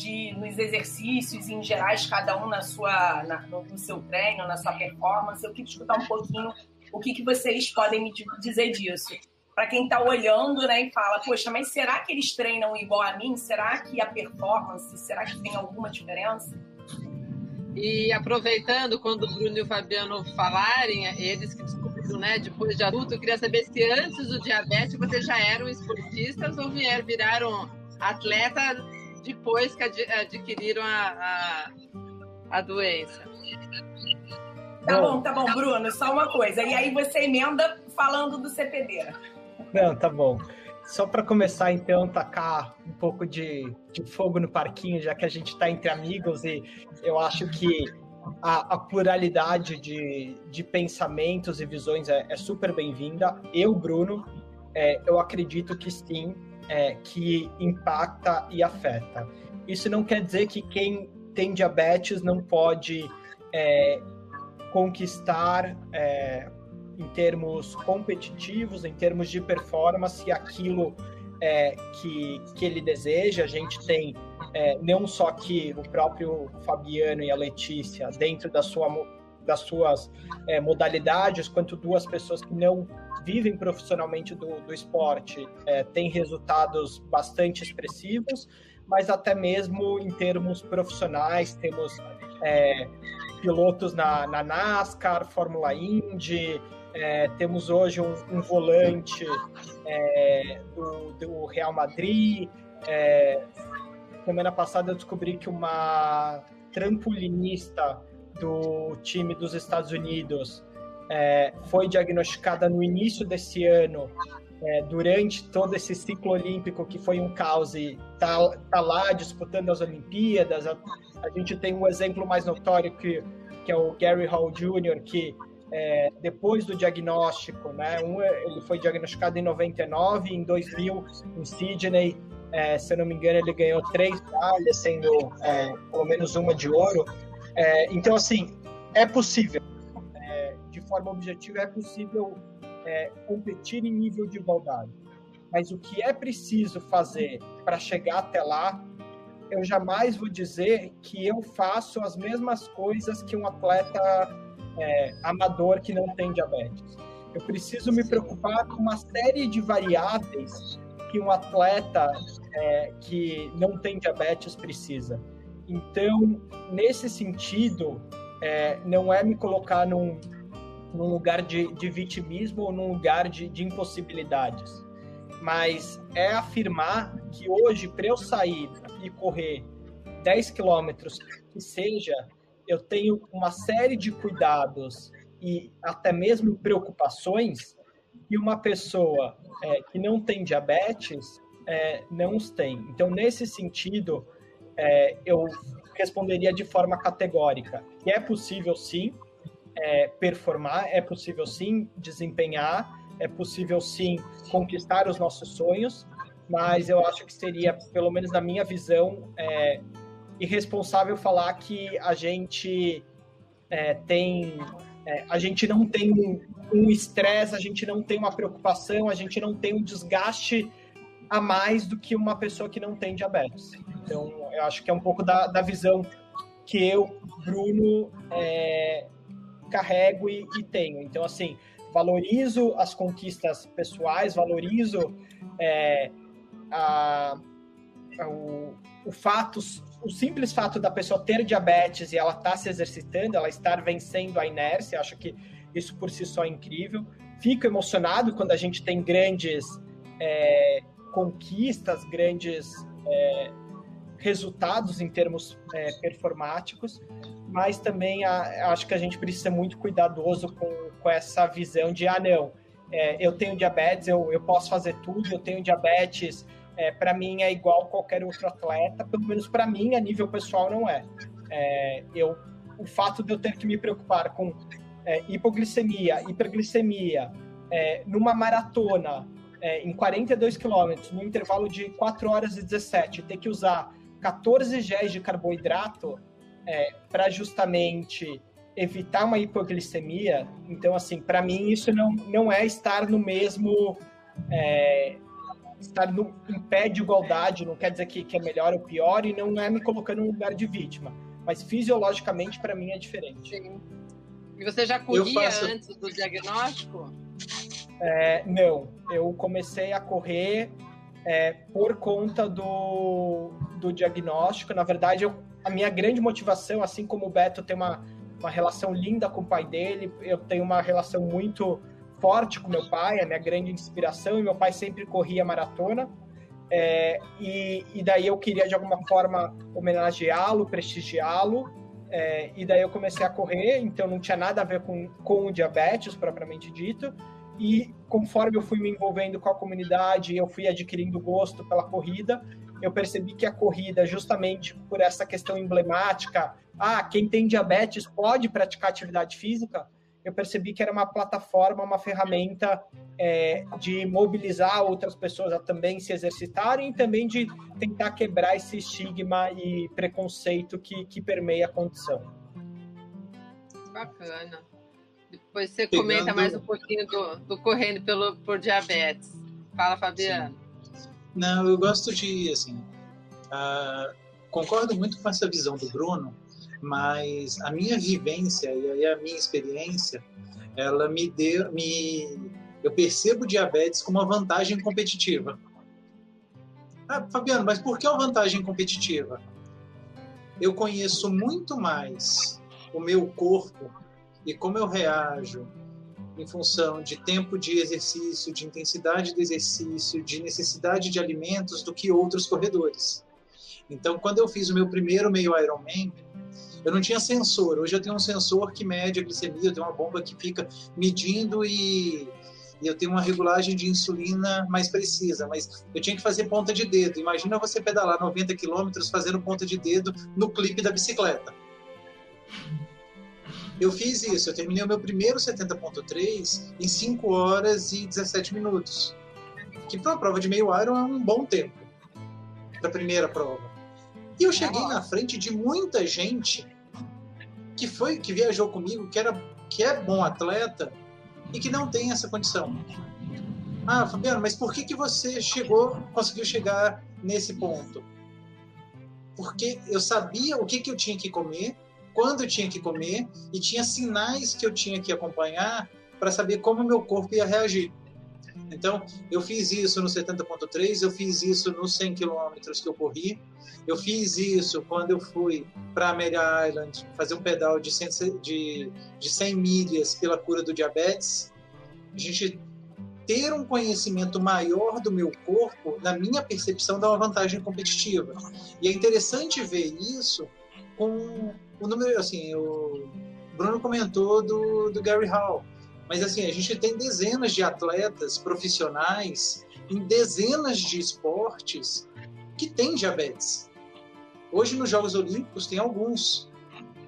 de, nos exercícios em gerais, cada um na sua, na, no, seu treino, na sua performance. Eu queria escutar um pouquinho o que, que vocês podem me dizer disso para quem está olhando né, e fala, poxa, mas será que eles treinam igual a mim? Será que a performance, será que tem alguma diferença? E aproveitando, quando o Bruno e o Fabiano falarem, eles que descobriram, né, depois de adulto, eu queria saber se antes do diabetes vocês já eram esportistas ou vieram, viraram atleta depois que adquiriram a, a, a doença. Tá bom, tá bom, Bruno, só uma coisa. E aí você emenda falando do CPD. Não, tá bom. Só para começar, então, tacar um pouco de, de fogo no parquinho, já que a gente está entre amigos e eu acho que a, a pluralidade de, de pensamentos e visões é, é super bem-vinda. Eu, Bruno, é, eu acredito que sim, é, que impacta e afeta. Isso não quer dizer que quem tem diabetes não pode é, conquistar é, em termos competitivos, em termos de performance, aquilo é, que, que ele deseja. A gente tem é, não só que o próprio Fabiano e a Letícia, dentro da sua, das suas é, modalidades, quanto duas pessoas que não vivem profissionalmente do, do esporte, é, têm resultados bastante expressivos, mas até mesmo em termos profissionais, temos é, pilotos na, na NASCAR, Fórmula Indy, é, temos hoje um, um volante é, do, do, Real Madrid. É, semana passada eu descobri que uma trampolinista do time dos Estados Unidos é, foi diagnosticada no início desse ano, é, durante todo esse ciclo olímpico que foi um caos e tá, tá lá disputando as Olimpíadas. A, a gente tem um exemplo mais notório que, que é o Gary Hall Jr., que é, depois do diagnóstico, né? Um, ele foi diagnosticado em 99, em 2000, em Sydney, é, se eu não me engano, ele ganhou três medalhas, sendo é, pelo menos uma de ouro. É, então, assim, é possível, forma objetiva, é possível é, competir em nível de igualdade. Mas o que é preciso fazer para chegar até lá, eu jamais vou dizer que eu faço as mesmas coisas que um atleta é, amador que não tem diabetes. Eu preciso me preocupar com uma série de variáveis que um atleta é, que não tem diabetes precisa. Então, nesse sentido, é, não é me colocar num, num lugar de, de, vitimismo ou num lugar de, de impossibilidades, mas é afirmar que hoje, para eu sair e correr 10 quilômetros, que seja, eu tenho uma série de cuidados e até mesmo preocupações que uma pessoa é, que não tem diabetes é, não os tem. Então, nesse sentido, é, eu responderia de forma categórica que é possível sim é, performar, é possível sim desempenhar, é possível sim conquistar os nossos sonhos, mas eu acho que seria, pelo menos na minha visão, é, irresponsável falar que a gente é, tem. É, a gente não tem um estresse, a gente não tem uma preocupação, a gente não tem um desgaste a mais do que uma pessoa que não tem diabetes. Então, eu acho que é um pouco da, da visão que eu, Bruno, é, carrego e, e, tenho. Então, assim, valorizo as conquistas pessoais, valorizo é, a, a, o, o fato o simples fato da pessoa ter diabetes e ela estar tá se exercitando, ela estar vencendo a inércia, acho que isso por si só é incrível. Fico emocionado quando a gente tem grandes é, conquistas, grandes é, resultados em termos é, performáticos, mas também a, acho que a gente precisa ser muito cuidadoso com, com essa visão de, ah, não, é, eu tenho diabetes, eu, eu posso fazer tudo, eu tenho diabetes, é, para mim é igual qualquer outro atleta, pelo menos para mim, a nível pessoal, não é. é. eu, o fato de eu ter que me preocupar com é, hipoglicemia, hiperglicemia, é, numa maratona, é, em 42 quilômetros, no intervalo de 4 horas e 17, ter que usar 14 géis de carboidrato é, para justamente evitar uma hipoglicemia. Então, assim, para mim, isso não, não é estar no mesmo é, estar no, em pé de igualdade, não quer dizer que, que é melhor ou pior, e não é me colocando no lugar de vítima. Mas fisiologicamente, para mim, é diferente. Sim. E você já corria faço... antes do diagnóstico? É, não, eu comecei a correr é, por conta do, do diagnóstico. Na verdade, eu, a minha grande motivação, assim como o Beto tem uma, uma relação linda com o pai dele, eu tenho uma relação muito forte com meu pai, é a minha grande inspiração, e meu pai sempre corria maratona. É, e, e, daí eu queria de alguma forma homenageá-lo, prestigiá-lo, é, e daí eu comecei a correr, então não tinha nada a ver com, com o diabetes propriamente dito. E conforme eu fui me envolvendo com a comunidade, eu fui adquirindo gosto pela corrida, eu percebi que a corrida, justamente por essa questão emblemática, ah, quem tem diabetes pode praticar atividade física, eu percebi que era uma plataforma, uma ferramenta é, de mobilizar outras pessoas a também se exercitarem e também de tentar quebrar esse estigma e preconceito que, que permeia a condição. Bacana. Pois você Pegando... comenta mais um pouquinho do, do correndo pelo, por diabetes. Fala, Fabiano. Sim. Não, eu gosto de, assim, uh, concordo muito com essa visão do Bruno, mas a minha vivência e a minha experiência, ela me deu, me, eu percebo diabetes como uma vantagem competitiva. Ah, Fabiano, mas por que uma vantagem competitiva? Eu conheço muito mais o meu corpo e como eu reajo em função de tempo de exercício, de intensidade do exercício, de necessidade de alimentos do que outros corredores. Então, quando eu fiz o meu primeiro meio Ironman, eu não tinha sensor. Hoje eu tenho um sensor que mede a glicemia, eu tenho uma bomba que fica medindo e, e eu tenho uma regulagem de insulina mais precisa. Mas eu tinha que fazer ponta de dedo. Imagina você pedalar 90 quilômetros fazendo ponta de dedo no clipe da bicicleta. Eu fiz isso, eu terminei o meu primeiro 70.3 em 5 horas e 17 minutos. Que para uma prova de meio Iron é um bom tempo. Para a primeira prova. E eu cheguei na frente de muita gente que foi que viajou comigo, que era que é bom atleta e que não tem essa condição. Ah, Fabiano, mas por que que você chegou, conseguiu chegar nesse ponto? Porque eu sabia o que que eu tinha que comer quando eu tinha que comer e tinha sinais que eu tinha que acompanhar para saber como meu corpo ia reagir. Então, eu fiz isso no 70.3, eu fiz isso nos 100 quilômetros que eu corri, eu fiz isso quando eu fui para Amelia Island fazer um pedal de 100, de, de 100 milhas pela cura do diabetes. A gente ter um conhecimento maior do meu corpo, na minha percepção, dá uma vantagem competitiva. E é interessante ver isso com o número, assim, o Bruno comentou do, do Gary Hall, mas assim, a gente tem dezenas de atletas profissionais em dezenas de esportes que têm diabetes. Hoje nos Jogos Olímpicos tem alguns.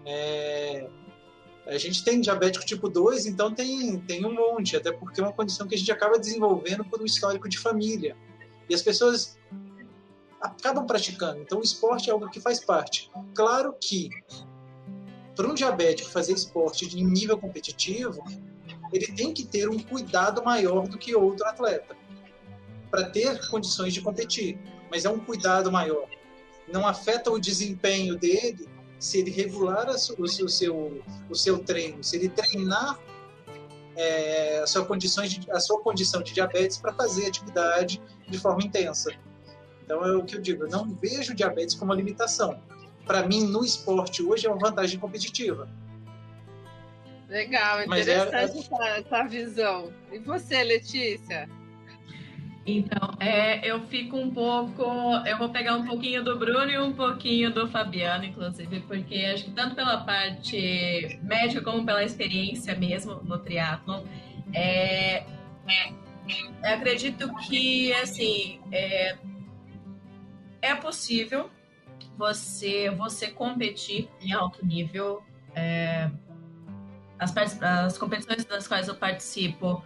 É, a gente tem diabético tipo 2, então tem, tem um monte, até porque é uma condição que a gente acaba desenvolvendo por um histórico de família. E as pessoas acabam praticando. Então, o esporte é algo que faz parte. Claro que, para um diabético fazer esporte em nível competitivo, ele tem que ter um cuidado maior do que outro atleta para ter condições de competir. Mas é um cuidado maior. Não afeta o desempenho dele se ele regular o seu, o seu, o seu treino, se ele treinar é, a, sua condições de, a sua condição de diabetes para fazer atividade de forma intensa. Então é o que eu digo, eu não vejo diabetes como uma limitação. Para mim, no esporte hoje é uma vantagem competitiva. Legal, é, interessante é... essa, essa visão. E você, Letícia? Então, é, eu fico um pouco. Eu vou pegar um pouquinho do Bruno e um pouquinho do Fabiano, inclusive, porque acho que tanto pela parte médica como pela experiência mesmo no triatlo, é, é, acredito que assim é, é possível você, você competir em alto nível. É, as, as competições das quais eu participo,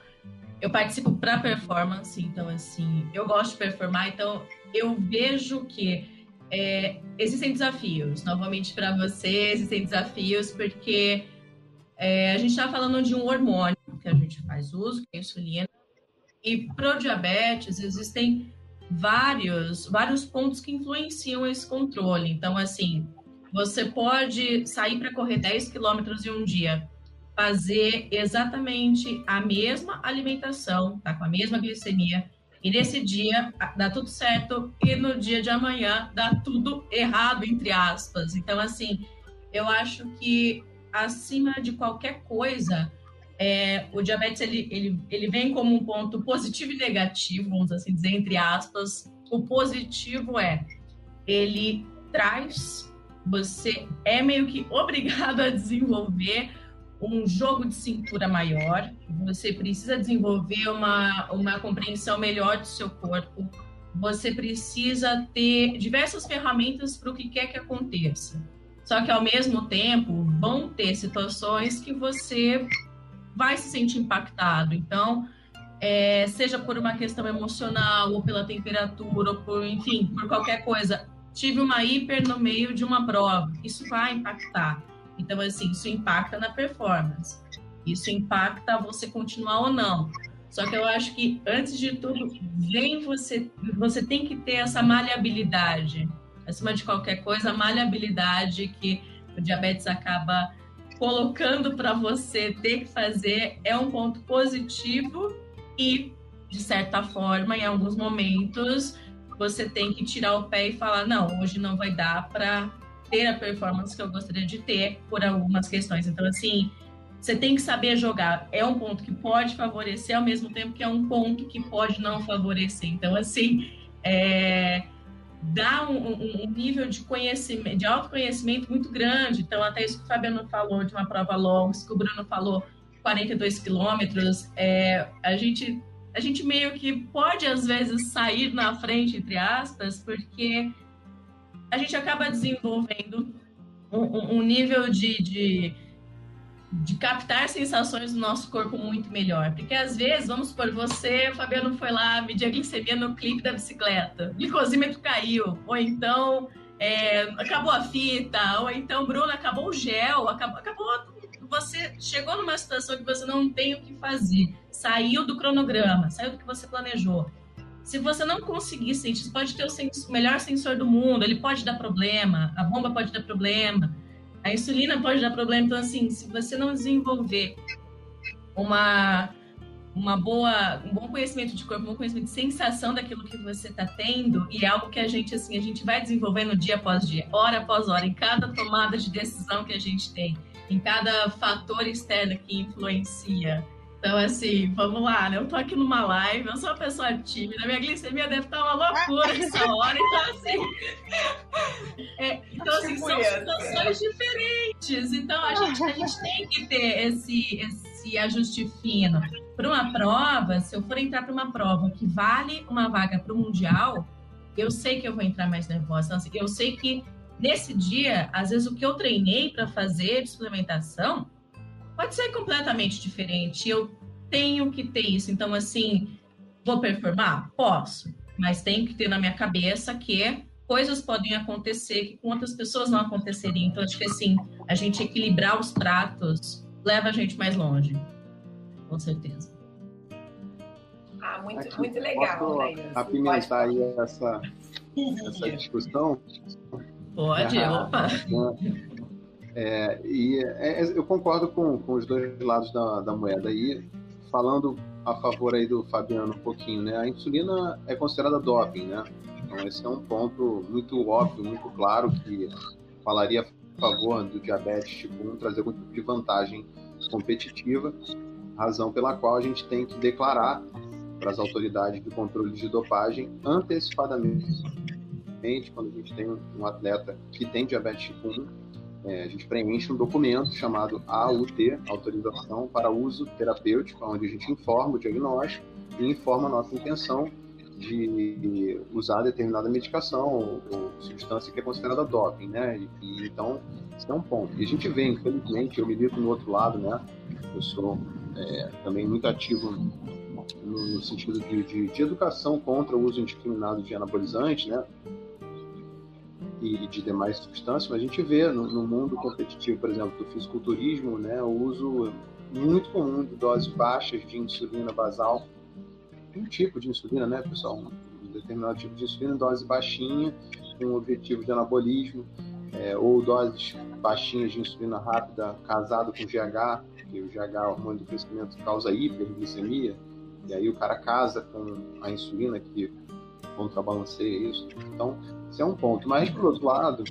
eu participo para performance, então assim, eu gosto de performar, então eu vejo que é, existem desafios. Novamente para você, existem desafios porque é, a gente está falando de um hormônio que a gente faz uso, que é a insulina, e pro diabetes existem vários, vários pontos que influenciam esse controle. Então, assim, você pode sair para correr 10 quilômetros em um dia, fazer exatamente a mesma alimentação, tá com a mesma glicemia, e nesse dia dá tudo certo, e no dia de amanhã dá tudo errado, entre aspas. Então, assim, eu acho que acima de qualquer coisa, é, o diabetes ele, ele, ele vem como um ponto positivo e negativo, vamos assim dizer, entre aspas. O positivo é ele traz, você é meio que obrigado a desenvolver um jogo de cintura maior, você precisa desenvolver uma, uma compreensão melhor do seu corpo, você precisa ter diversas ferramentas para o que quer que aconteça. Só que ao mesmo tempo vão ter situações que você vai se sentir impactado. Então, é, seja por uma questão emocional, ou pela temperatura, ou por, enfim, por qualquer coisa. Tive uma hiper no meio de uma prova, isso vai impactar. Então, assim, isso impacta na performance. Isso impacta você continuar ou não. Só que eu acho que, antes de tudo, vem você, você tem que ter essa maleabilidade. Acima de qualquer coisa, a maleabilidade que o diabetes acaba colocando para você ter que fazer é um ponto positivo e, de certa forma, em alguns momentos, você tem que tirar o pé e falar: não, hoje não vai dar para ter a performance que eu gostaria de ter por algumas questões. Então, assim, você tem que saber jogar. É um ponto que pode favorecer, ao mesmo tempo que é um ponto que pode não favorecer. Então, assim, é, dá um, um, um, nível de conhecimento, de autoconhecimento muito grande. Então, até isso que o Fabiano falou de uma prova longa, isso que o Bruno falou, 42 quilômetros, é, a gente a gente meio que pode às vezes sair na frente, entre aspas, porque a gente acaba desenvolvendo um, um nível de, de de captar sensações do nosso corpo muito melhor. Porque às vezes, vamos supor, você, Fabiano, foi lá medir a glicemia no clipe da bicicleta, o glicosímetro caiu, ou então é, acabou a fita, ou então, Bruno, acabou o gel, acabou, acabou. Você chegou numa situação que você não tem o que fazer, saiu do cronograma, saiu do que você planejou. Se você não conseguir sentir, você pode ter o sens melhor sensor do mundo, ele pode dar problema, a bomba pode dar problema, a insulina pode dar problema. Então, assim, se você não desenvolver uma, uma boa, um bom conhecimento de corpo, um bom conhecimento de sensação daquilo que você está tendo, e é algo que a gente, assim, a gente vai desenvolvendo dia após dia, hora após hora, em cada tomada de decisão que a gente tem, em cada fator externo que influencia então, assim, vamos lá, né? Eu tô aqui numa live, eu sou uma pessoa tímida, minha glicemia deve estar uma loucura nessa hora, então, assim. É, então, assim, são situações diferentes. Então, a gente, a gente tem que ter esse, esse ajuste fino. Para uma prova, se eu for entrar para uma prova que vale uma vaga para o Mundial, eu sei que eu vou entrar mais nervosa. Então, assim, eu sei que nesse dia, às vezes, o que eu treinei para fazer de suplementação pode ser completamente diferente. Eu tenho que ter isso. Então, assim, vou performar? Posso. Mas tenho que ter na minha cabeça que coisas podem acontecer que com outras pessoas não aconteceriam. Então, acho que, assim, a gente equilibrar os pratos leva a gente mais longe. Com certeza. Ah, muito, Aqui, muito legal, né? Apimentar aí essa, essa discussão. Pode, ah, opa. É, e é, é, eu concordo com, com os dois lados da, da moeda. E falando a favor aí do Fabiano um pouquinho, né? A insulina é considerada doping, né? Então esse é um ponto muito óbvio, muito claro que falaria a favor do diabetes tipo 1 trazer algum tipo de vantagem competitiva, razão pela qual a gente tem que declarar para as autoridades de controle de dopagem antecipadamente quando a gente tem um atleta que tem diabetes tipo 1 é, a gente preenche um documento chamado AUT, Autorização para Uso Terapêutico, onde a gente informa o diagnóstico e informa a nossa intenção de usar determinada medicação ou, ou substância que é considerada doping, né? E, e, então, isso é um ponto. E a gente vê, infelizmente, eu milito no outro lado, né? Eu sou é, também muito ativo no, no sentido de, de, de, educação contra o uso indiscriminado de anabolizantes, né? E de demais substâncias, mas a gente vê no, no, mundo competitivo, por exemplo, do fisiculturismo, né, o uso muito comum de doses baixas de insulina basal, um tipo de insulina, né, pessoal, um determinado tipo de insulina, dose baixinha, com objetivo de anabolismo, é, ou doses baixinhas de insulina rápida casado com GH, que o GH, o hormônio do crescimento, causa hiperglicemia, e aí o cara casa com a insulina que contrabalanceia isso. Então, esse é um ponto. Mas, por outro lado,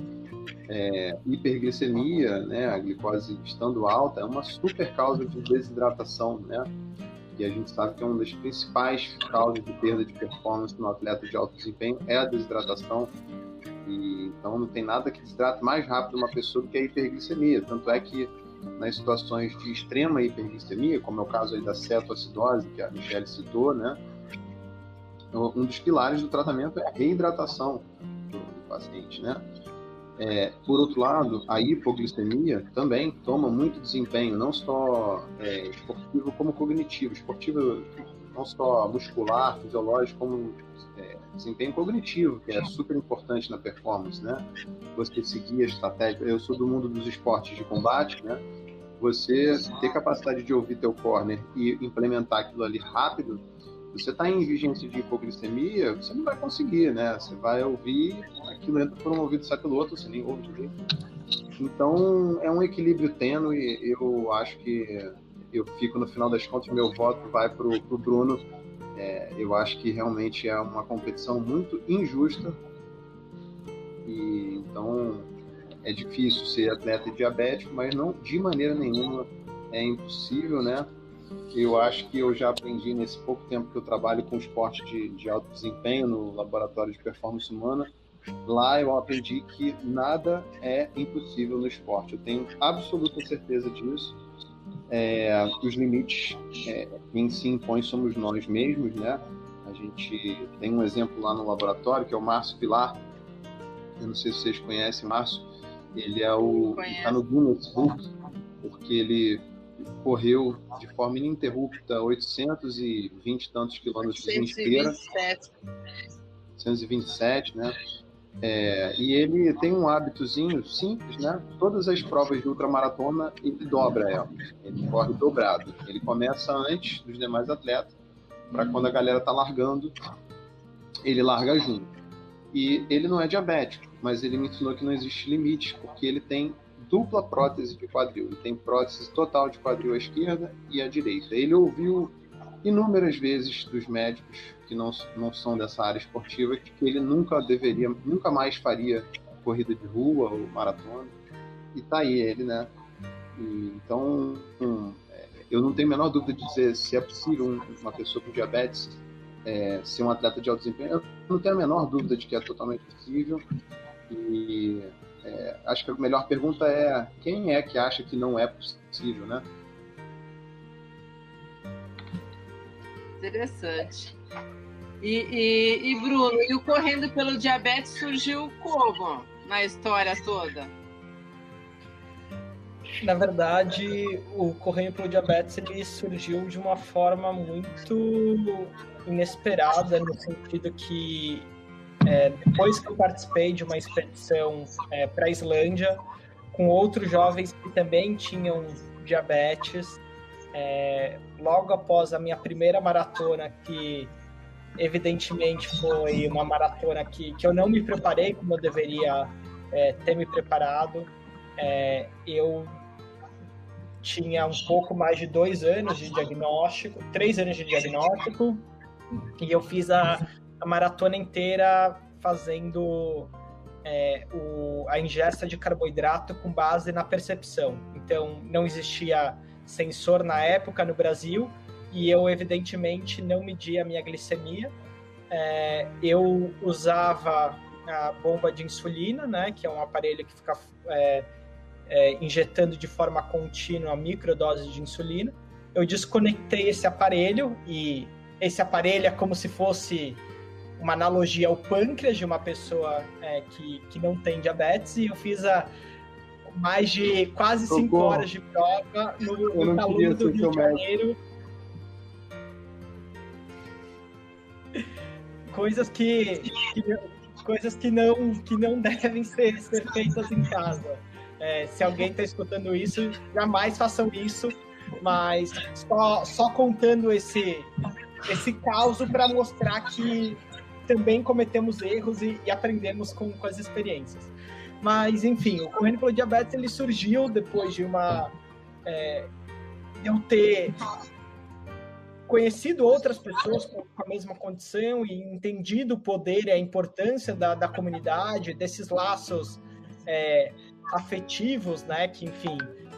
é, hiperglicemia, né, a glicose estando alta, é uma super causa de desidratação, né? E a gente sabe que é uma das principais causas de perda de performance no atleta de alto desempenho é a desidratação. E, então não tem nada que desidrate mais rápido uma pessoa do que a hiperglicemia. Tanto é que nas situações de extrema hiperglicemia, como é o caso aí da cetoacidose, que a Michelle citou, né? Um dos pilares do tratamento é a reidratação paciente, né? É, por outro lado, a hipoglicemia também toma muito desempenho, não só é, esportivo como cognitivo. Esportivo não só muscular, fisiológico, como é, desempenho cognitivo, que é super importante na performance, né? Você seguir a estratégia. Eu sou do mundo dos esportes de combate, né? você ter capacidade de ouvir teu corner e implementar aquilo ali rápido, você está em vigência de hipoglicemia, você não vai conseguir, né? Você vai ouvir, aquilo entra por um ouvido sai pelo outro, você nem ouve direito. Então, é um equilíbrio tênue. Eu acho que eu fico, no final das contas, meu voto vai para o Bruno. É, eu acho que realmente é uma competição muito injusta. E, então, é difícil ser atleta diabético, mas não de maneira nenhuma é impossível, né? Eu acho que eu já aprendi nesse pouco tempo que eu trabalho com esporte de, de alto desempenho no laboratório de performance humana Lá eu aprendi que nada é impossível no esporte. Eu tenho absoluta certeza disso. É, os limites é, quem se impõe somos nós mesmos, né? A gente tem um exemplo lá no laboratório que é o Márcio Pilar. Eu não sei se vocês conhecem Márcio. Ele é o está no Guinness Book porque ele correu de forma ininterrupta 820 e tantos quilômetros em esteira. 127, né? É, e ele tem um hábitozinho simples, né? Todas as provas de ultramaratona ele dobra elas. Ele corre dobrado. Ele começa antes dos demais atletas, para quando a galera tá largando, ele larga junto. E ele não é diabético, mas ele me ensinou que não existe limite, porque ele tem dupla prótese de quadril. Ele tem prótese total de quadril à esquerda e à direita. Ele ouviu inúmeras vezes dos médicos que não, não são dessa área esportiva que ele nunca deveria, nunca mais faria corrida de rua ou maratona. E tá aí ele, né? E, então, hum, eu não tenho a menor dúvida de dizer se é possível uma pessoa com diabetes é, ser um atleta de alto desempenho. Eu não tenho a menor dúvida de que é totalmente possível. E é, acho que a melhor pergunta é quem é que acha que não é possível, né? Interessante. E, e, e, Bruno, e o Correndo pelo Diabetes surgiu como na história toda? Na verdade, o Correndo pelo Diabetes ele surgiu de uma forma muito inesperada, no sentido que é, depois que eu participei de uma expedição é, para a Islândia, com outros jovens que também tinham diabetes, é, logo após a minha primeira maratona, que evidentemente foi uma maratona que, que eu não me preparei como eu deveria é, ter me preparado, é, eu tinha um pouco mais de dois anos de diagnóstico, três anos de diagnóstico, e eu fiz a, a maratona inteira fazendo é, o, a ingesta de carboidrato com base na percepção. Então, não existia sensor na época no Brasil e eu, evidentemente, não media a minha glicemia. É, eu usava a bomba de insulina, né, que é um aparelho que fica é, é, injetando de forma contínua microdoses de insulina. Eu desconectei esse aparelho e esse aparelho é como se fosse uma analogia ao pâncreas de uma pessoa é, que, que não tem diabetes e eu fiz a, mais de quase Socorro. cinco horas de prova no, no do Rio de Janeiro. Coisas que, que, coisas que não que não devem ser, ser feitas em casa. É, se alguém está escutando isso, jamais façam isso, mas só, só contando esse esse caos para mostrar que também cometemos erros e, e aprendemos com, com as experiências. Mas, enfim, o Correndo pelo Diabetes ele surgiu depois de uma. É, eu ter conhecido outras pessoas com a mesma condição e entendido o poder e a importância da, da comunidade, desses laços é, afetivos, né? Que, enfim,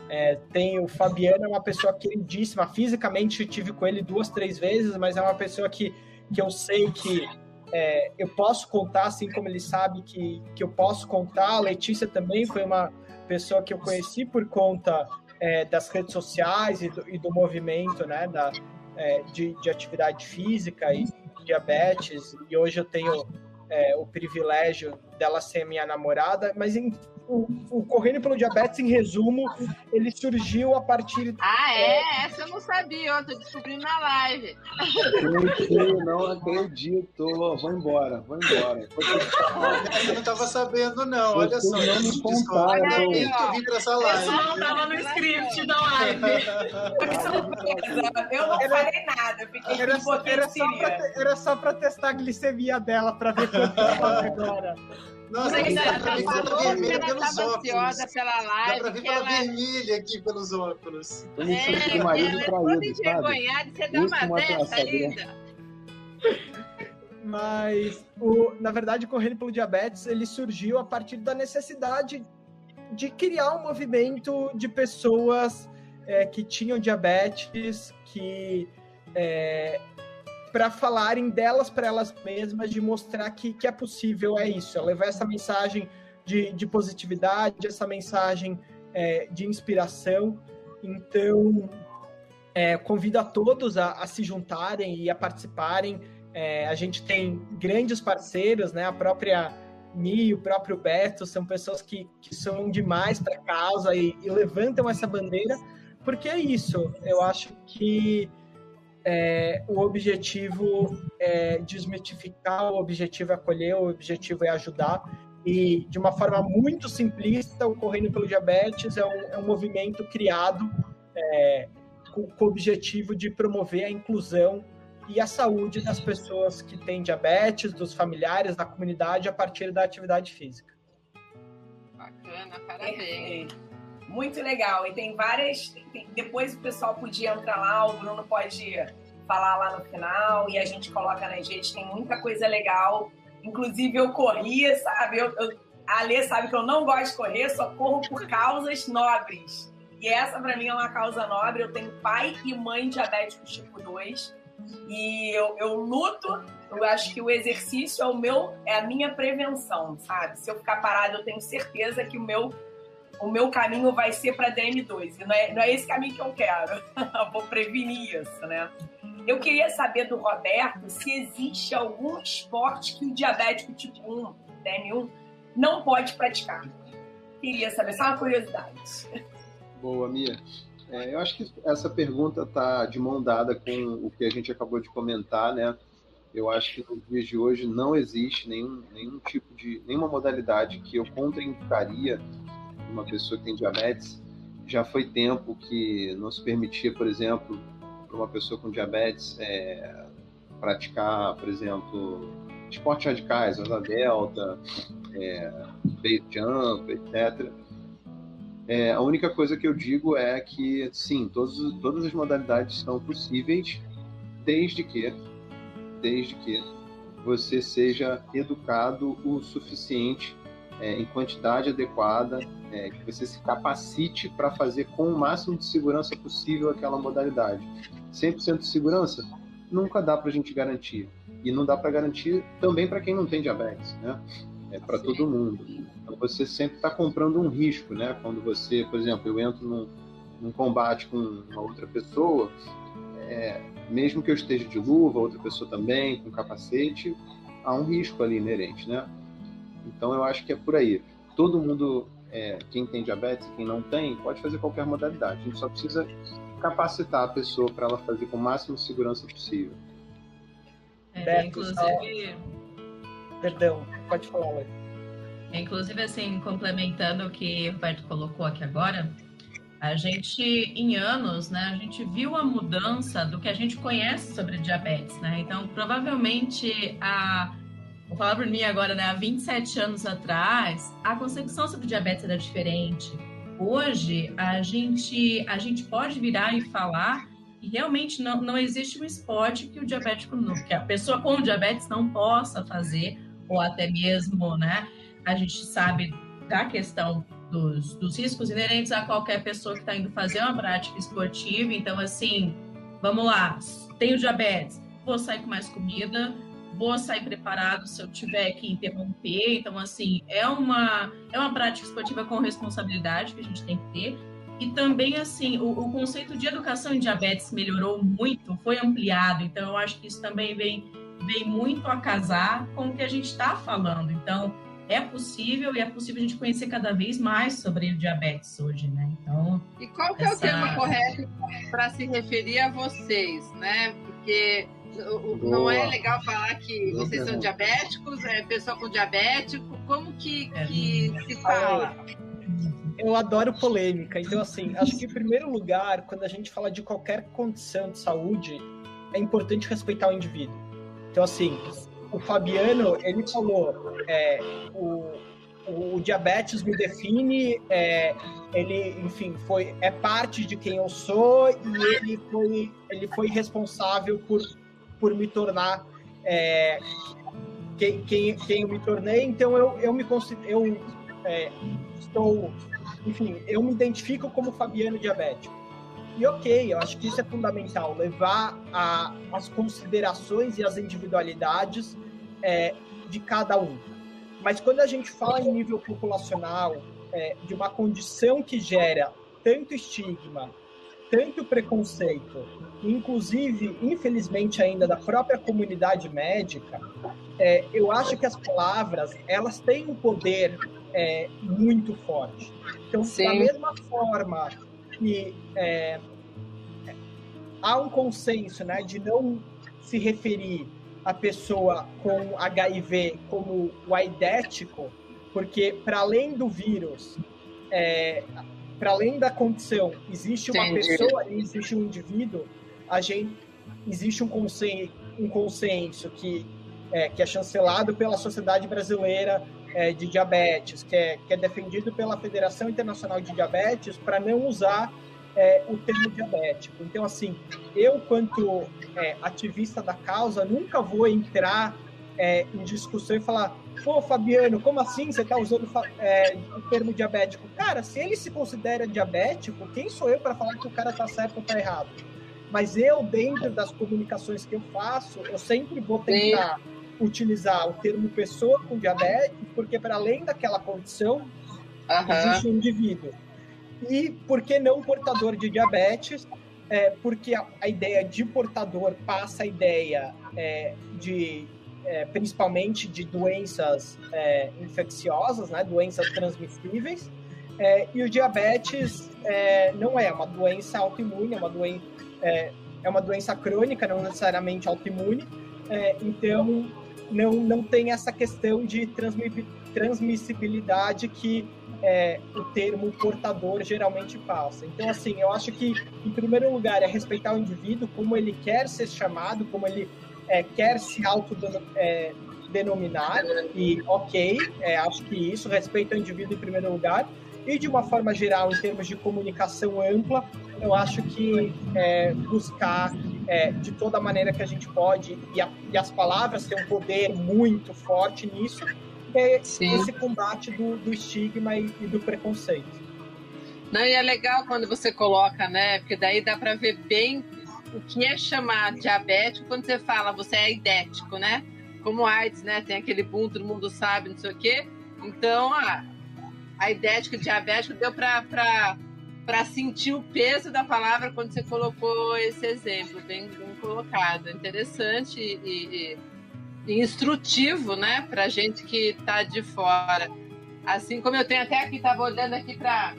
é, tem o Fabiano, é uma pessoa queridíssima. Fisicamente tive com ele duas, três vezes, mas é uma pessoa que, que eu sei que é, eu posso contar, assim como ele sabe que, que eu posso contar. A Letícia também foi uma pessoa que eu conheci por conta é, das redes sociais e do, e do movimento né, da, é, de, de, atividade física e diabetes. E hoje eu tenho é, o privilégio dela ser minha namorada. Mas, o, o Correndo pelo Diabetes, em resumo, ele surgiu a partir. Ah, é? Essa eu não sabia, eu tô descobrindo na live. Eu não acredito. Vou embora, vou embora. Eu não estava sabendo, não. Olha só. Não me contaram. Eu vim para essa live. Isso não estava no script da live. Eu não falei nada, fiquei Era, pouquinho era, só pra, era só pra testar a glicemia dela, pra ver quanto ela agora. Nossa, Mas dá ela pra ver já pela falou que vermelha ela pelos estava óculos. ansiosa pela Dá pra live, ver que pela ela, vermelha aqui pelos óculos. É, marido ela é toda envergonhada, você dá Isso uma dessa essa, né? ainda. Mas, o, na verdade, o Correndo pelo Diabetes, ele surgiu a partir da necessidade de criar um movimento de pessoas é, que tinham diabetes, que para falarem delas para elas mesmas, de mostrar que, que é possível, é isso, é levar essa mensagem de, de positividade, essa mensagem é, de inspiração. Então, é, convido a todos a, a se juntarem e a participarem. É, a gente tem grandes parceiros, né? A própria Mi, o próprio Beto, são pessoas que, que são demais para a causa e, e, levantam essa bandeira, porque é isso. Eu acho que é, o objetivo é desmitificar, o objetivo é acolher, o objetivo é ajudar. E de uma forma muito simplista, o Correndo pelo Diabetes é um, é um movimento criado é, com, com o objetivo de promover a inclusão e a saúde das pessoas que têm diabetes, dos familiares, da comunidade, a partir da atividade física. Bacana, parabéns. Muito legal. E tem várias. tem- depois o pessoal podia entrar lá, o Bruno pode falar lá no final e a gente coloca nas redes. Tem muita coisa legal. Inclusive, eu corria, sabe? Eu, eu, a Alê sabe que eu não gosto de correr, só corro por causas nobres. E essa, para mim, é uma causa nobre. Eu tenho pai e mãe diabéticos tipo 2. E eu, eu luto. Eu acho que o exercício é o meu, é a minha prevenção, sabe? Se eu ficar parado, eu tenho certeza que o meu o meu caminho vai ser para DM2. E não é, não é esse caminho que eu quero. Vou prevenir isso, né? Eu queria saber do Roberto se existe algum esporte que o diabético tipo 1, DM1, não pode praticar. Queria saber, só uma curiosidade. Boa, Mia. É, eu acho que essa pergunta está de mão dada com o que a gente acabou de comentar, né? Eu acho que nos dias de hoje não existe nenhum, nenhum tipo de, nenhuma modalidade que eu contraindicaria uma pessoa que tem diabetes. Já foi tempo que não se permitia, por exemplo, para uma pessoa com diabetes é, praticar, por exemplo, esportes radicais, asa delta, é, base jump, etc. É, a única coisa que eu digo é que, sim, todos, todas as modalidades são possíveis, desde que, desde que você seja educado o suficiente é, em quantidade adequada, é, que você se capacite para fazer com o máximo de segurança possível aquela modalidade. 100% de segurança nunca dá para a gente garantir. E não dá para garantir também para quem não tem diabetes, né? É para todo mundo. Então você sempre está comprando um risco, né? Quando você, por exemplo, eu entro num, num combate com uma outra pessoa, é, mesmo que eu esteja de luva, outra pessoa também, com capacete, há um risco ali inerente, né? Então eu acho que é por aí. Todo mundo, é, quem tem diabetes e quem não tem, pode fazer qualquer modalidade. A gente só precisa capacitar a pessoa para ela fazer com o máximo de segurança possível. É, Beto, inclusive, Perdão, pode falar, Lê. inclusive, assim, complementando o que o Roberto colocou aqui agora, a gente, em anos, né, a gente viu a mudança do que a gente conhece sobre diabetes, né? Então, provavelmente, a, vou falar por mim agora, né, há 27 anos atrás, a concepção sobre diabetes era diferente. Hoje, a gente, a gente pode virar e falar e realmente não, não existe um esporte que o diabético, que a pessoa com diabetes não possa fazer, ou até mesmo, né? A gente sabe da questão dos, dos riscos inerentes a qualquer pessoa que está indo fazer uma prática esportiva. Então, assim, vamos lá, tenho diabetes, vou sair com mais comida, vou sair preparado se eu tiver que interromper. Então, assim, é uma, é uma prática esportiva com responsabilidade que a gente tem que ter. E também, assim, o, o conceito de educação em diabetes melhorou muito, foi ampliado. Então, eu acho que isso também vem, vem muito a casar com o que a gente está falando. Então, é possível e é possível a gente conhecer cada vez mais sobre o diabetes hoje, né? Então. E qual que essa... é o termo correto para se referir a vocês, né? Porque não é legal falar que vocês são diabéticos, é pessoa com diabético, como que, é. que se fala? Eu adoro polêmica, então assim, acho que em primeiro lugar, quando a gente fala de qualquer condição de saúde, é importante respeitar o indivíduo. Então assim, o Fabiano, ele falou, é, o, o, diabetes me define, é, ele, enfim, foi, é parte de quem eu sou e ele foi, ele foi responsável por, por me tornar é, quem, quem, quem eu me tornei, então eu, eu me considero, eu é, estou, enfim, eu me identifico como Fabiano diabético. E ok, eu acho que isso é fundamental, levar a, as considerações e as individualidades é, de cada um. Mas quando a gente fala em nível populacional, é, de uma condição que gera tanto estigma, tanto preconceito, inclusive, infelizmente ainda da própria comunidade médica, é, eu acho que as palavras elas têm um poder é, muito forte. Então, Sim. da mesma forma que é, há um consenso né, de não se referir a pessoa com HIV como o aidético, porque para além do vírus, é, para além da condição, existe uma Entendi. pessoa existe um indivíduo, a gente existe um consenso, um consenso que é, que é chancelado pela Sociedade Brasileira é, de Diabetes, que é, que é defendido pela Federação Internacional de Diabetes, para não usar é, o termo diabético. Então, assim, eu, quanto é, ativista da causa, nunca vou entrar é, em discussão e falar: pô, Fabiano, como assim você está usando é, o termo diabético? Cara, se ele se considera diabético, quem sou eu para falar que o cara está certo ou está errado? Mas eu, dentro das comunicações que eu faço, eu sempre vou tentar Sim. utilizar o termo pessoa com diabetes, porque para além daquela condição, uhum. existe um indivíduo e por que não portador de diabetes? É, porque a, a, ideia de portador passa a ideia é, de é, principalmente de doenças é, infecciosas, né, doenças transmissíveis, é, e o diabetes é, não é uma doença autoimune, é uma doença, é, uma doença crônica, não necessariamente autoimune, então não, não tem essa questão de transmissibilidade que é, o termo portador geralmente passa. Então, assim, eu acho que, em primeiro lugar, é respeitar o indivíduo, como ele quer ser chamado, como ele é, quer se autodenominar, é, e ok, é, acho que isso, respeita o indivíduo em primeiro lugar. E, de uma forma geral, em termos de comunicação ampla, eu acho que é, buscar é, de toda maneira que a gente pode, e, a, e as palavras têm um poder muito forte nisso, é Sim. esse combate do, do estigma e, e, do preconceito. Não, e é legal quando você coloca, né? Porque daí dá para ver bem o que é chamar diabético quando você fala você é idético, né? Como AIDS, né? Tem aquele boom, todo mundo sabe, não sei o quê. Então, a, a idético e diabético deu para sentir o peso da palavra quando você colocou esse exemplo, bem, bem colocado. Interessante e, e instrutivo, né, para gente que está de fora. Assim como eu tenho até aqui, estava olhando aqui para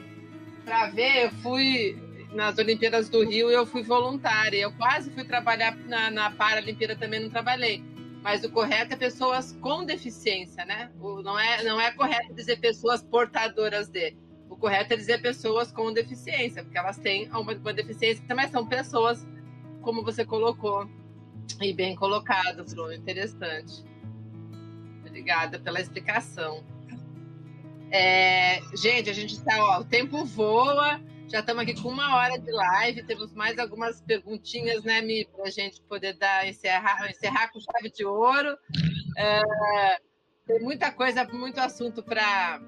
ver, eu fui nas Olimpíadas do Rio e eu fui voluntária. Eu quase fui trabalhar na, na Paralimpíada também, não trabalhei. Mas o correto é pessoas com deficiência, né? O, não, é, não é correto dizer pessoas portadoras de. O correto é dizer pessoas com deficiência, porque elas têm uma, uma deficiência, mas são pessoas, como você colocou, e bem colocado, Bruno. Interessante. Obrigada pela explicação. É, gente, a gente está, ó, o tempo voa. Já estamos aqui com uma hora de live. Temos mais algumas perguntinhas, né, Mi, para a gente poder dar encerrar, encerrar com chave de ouro. É, tem muita coisa, muito assunto para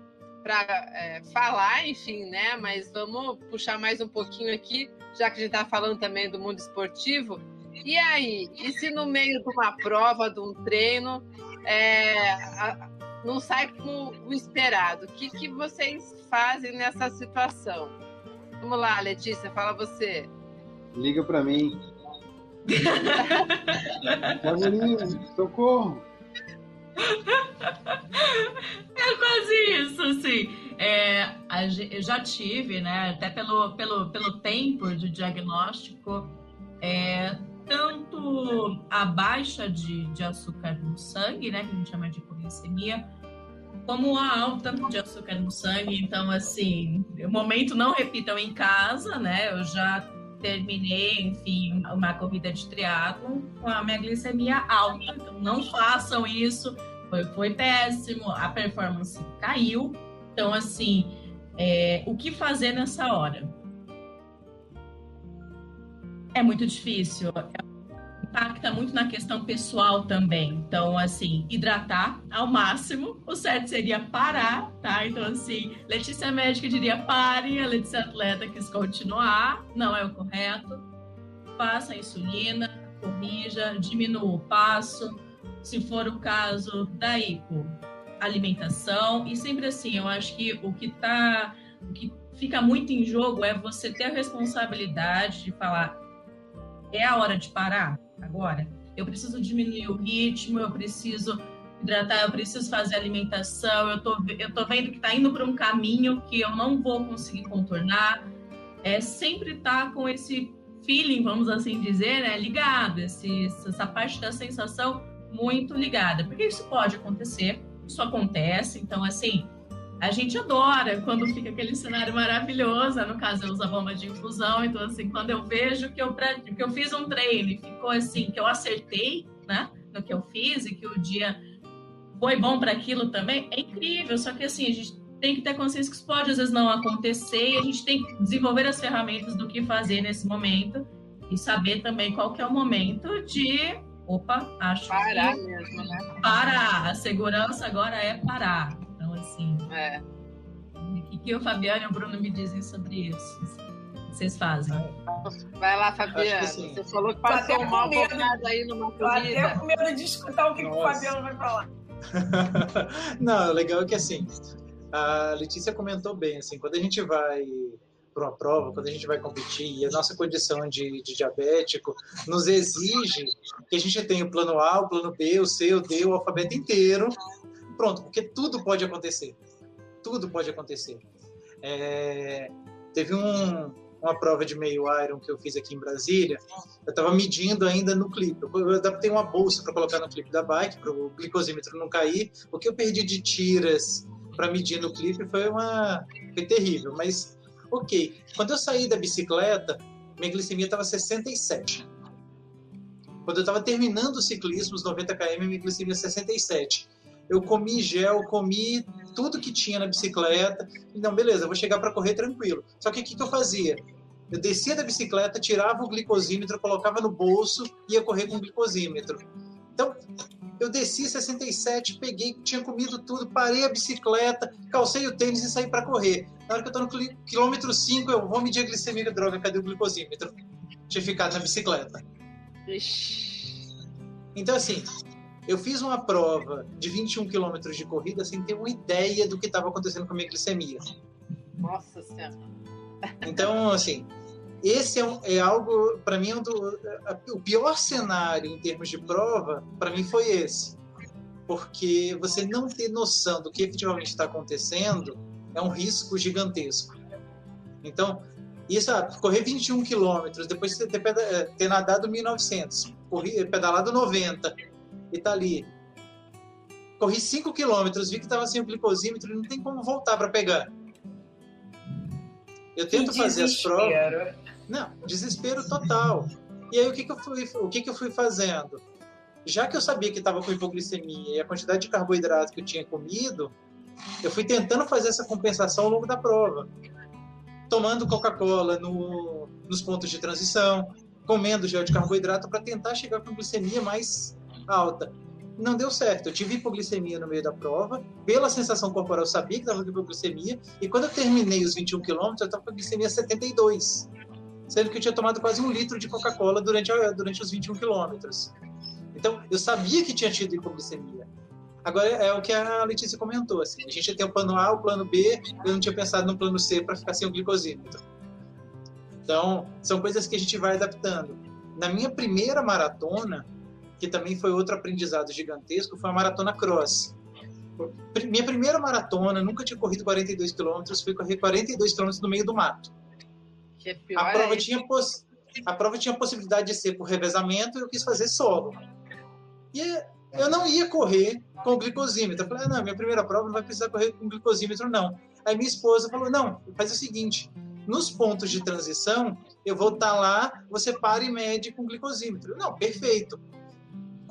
é, falar, enfim, né? Mas vamos puxar mais um pouquinho aqui, já que a gente está falando também do mundo esportivo. E aí? E se no meio de uma prova, de um treino, é, a, não sai como o esperado? O que, que vocês fazem nessa situação? Vamos lá, Letícia, fala você. Liga para mim. Fabulinho, socorro! É quase isso, assim. É, eu já tive, né, até pelo, pelo, pelo tempo de diagnóstico, é, tanto a baixa de, de açúcar no sangue, né, que a gente chama de hipoglicemia, como a alta de açúcar no sangue. Então, assim, o momento não repitam em casa, né? Eu já terminei, enfim, uma corrida de triatlo com a minha glicemia alta. Então, não façam isso. Foi, foi péssimo, a performance caiu. Então, assim, é, o que fazer nessa hora? É muito difícil. Impacta muito na questão pessoal também. Então, assim, hidratar ao máximo. O certo seria parar, tá? Então, assim, Letícia médica diria pare, a Letícia atleta quis continuar, não é o correto. Faça a insulina, corrija, diminua o passo. Se for o caso, daí, pô, alimentação. E sempre assim, eu acho que o que tá. O que fica muito em jogo é você ter a responsabilidade de falar: é a hora de parar agora. Eu preciso diminuir o ritmo, eu preciso hidratar, eu preciso fazer alimentação, eu tô, eu tô vendo que tá indo para um caminho que eu não vou conseguir contornar. É sempre tá com esse feeling, vamos assim dizer, né, ligado, esse, essa parte da sensação muito ligada, porque isso pode acontecer, isso acontece, então assim, a gente adora quando fica aquele cenário maravilhoso. No caso, eu uso a bomba de infusão. Então, assim, quando eu vejo que eu, que eu fiz um treino e ficou assim, que eu acertei, né? No que eu fiz e que o dia foi bom para aquilo também, é incrível. Só que, assim, a gente tem que ter consciência que isso pode às vezes não acontecer e a gente tem que desenvolver as ferramentas do que fazer nesse momento e saber também qual que é o momento de opa, acho parar que mesmo, né? Parar. A segurança agora é parar assim. É. O que, o Fabiano e o Bruno me dizem sobre isso? Vocês fazem? Vai lá, Fabiano. Você falou que passou um mal bocado aí numa corrida. Até com medo de escutar o que, que o Fabiano vai falar. Não, legal é que assim, a Letícia comentou bem, assim, quando a gente vai para uma prova, quando a gente vai competir, e a nossa condição de, de, diabético nos exige que a gente tenha o plano A, o plano B, o C, o D, o alfabeto inteiro pronto, porque tudo pode acontecer. Tudo pode acontecer. É, teve um, uma prova de meio iron que eu fiz aqui em Brasília. Eu estava medindo ainda no clipe. Eu adaptei uma bolsa para colocar no clipe da bike, para o glicosímetro não cair. O que eu perdi de tiras para medir no clipe foi uma foi terrível. Mas, ok. Quando eu saí da bicicleta, minha glicemia estava 67. Quando eu estava terminando o ciclismo, os 90 km, minha glicemia 67 eu comi gel, comi tudo que tinha na bicicleta. Não, beleza, vou chegar para correr tranquilo. Só que o que, que eu fazia? Eu descia da bicicleta, tirava o glicosímetro, colocava no bolso e ia correr com o glicosímetro. Então, eu desci 67, peguei, tinha comido tudo, parei a bicicleta, calcei o tênis e saí para correr. Na hora que eu estou no quilômetro 5, eu vou medir a glicemia, droga, cadê o glicosímetro? Tinha ficado na bicicleta. Então, assim, eu fiz uma prova de 21 quilômetros de corrida sem ter uma ideia do que estava acontecendo com a minha glicemia. Nossa Senhora. Então, assim, esse é, um, é algo, para mim, um do, o pior cenário em termos de prova, para mim, foi esse. Porque você não ter noção do que efetivamente está acontecendo é um risco gigantesco. Então, isso, ah, correr 21 quilômetros, depois de ter, ter nadado 1.900, correr, pedalado 90, e tá ali. Corri 5 quilômetros, vi que estava sem o glicosímetro não tem como voltar para pegar. Eu tento fazer as provas. Não, desespero total. E aí o que, que eu fui, o que, que eu fui fazendo? Já que eu sabia que estava com hipoglicemia e a quantidade de carboidrato que eu tinha comido, eu fui tentando fazer essa compensação ao longo da prova. Tomando Coca-Cola no, nos pontos de transição, comendo gel de carboidrato para tentar chegar com glicemia mais alta. Não deu certo. Eu tive hipoglicemia no meio da prova. Pela sensação corporal, eu sabia que estava com hipoglicemia. E quando eu terminei os 21 quilômetros, eu estava com glicemia 72. Sendo que eu tinha tomado quase um litro de Coca-Cola durante, durante os 21 quilômetros. Então, eu sabia que tinha tido hipoglicemia. Agora, é o que a Letícia comentou. Assim, a gente tem o plano A, o plano B. Eu não tinha pensado no plano C para ficar sem o glicosímetro. Então, são coisas que a gente vai adaptando. Na minha primeira maratona, que também foi outro aprendizado gigantesco, foi a maratona cross. Minha primeira maratona, nunca tinha corrido 42 quilômetros, fui correr 42 quilômetros no meio do mato. É a prova é tinha poss... a prova tinha possibilidade de ser por revezamento e eu quis fazer solo. E eu não ia correr com glicosímetro. Eu falei, ah, não, minha primeira prova não vai precisar correr com glicosímetro, não. Aí minha esposa falou, não, faz o seguinte, nos pontos de transição, eu vou estar lá, você para e mede com glicosímetro. Não, perfeito.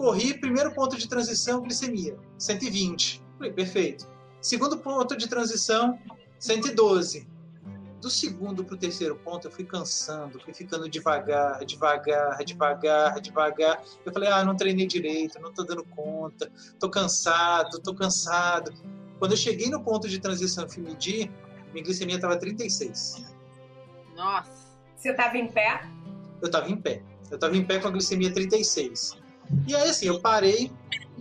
Corri, primeiro ponto de transição, glicemia, 120. Falei, perfeito. Segundo ponto de transição, 112. Do segundo para o terceiro ponto, eu fui cansando, fui ficando devagar, devagar, devagar, devagar. Eu falei, ah, não treinei direito, não estou dando conta, estou cansado, estou cansado. Quando eu cheguei no ponto de transição e fui medir, minha glicemia estava 36. Nossa. Você estava em pé? Eu estava em pé. Eu estava em pé com a glicemia 36. E aí, assim, eu parei,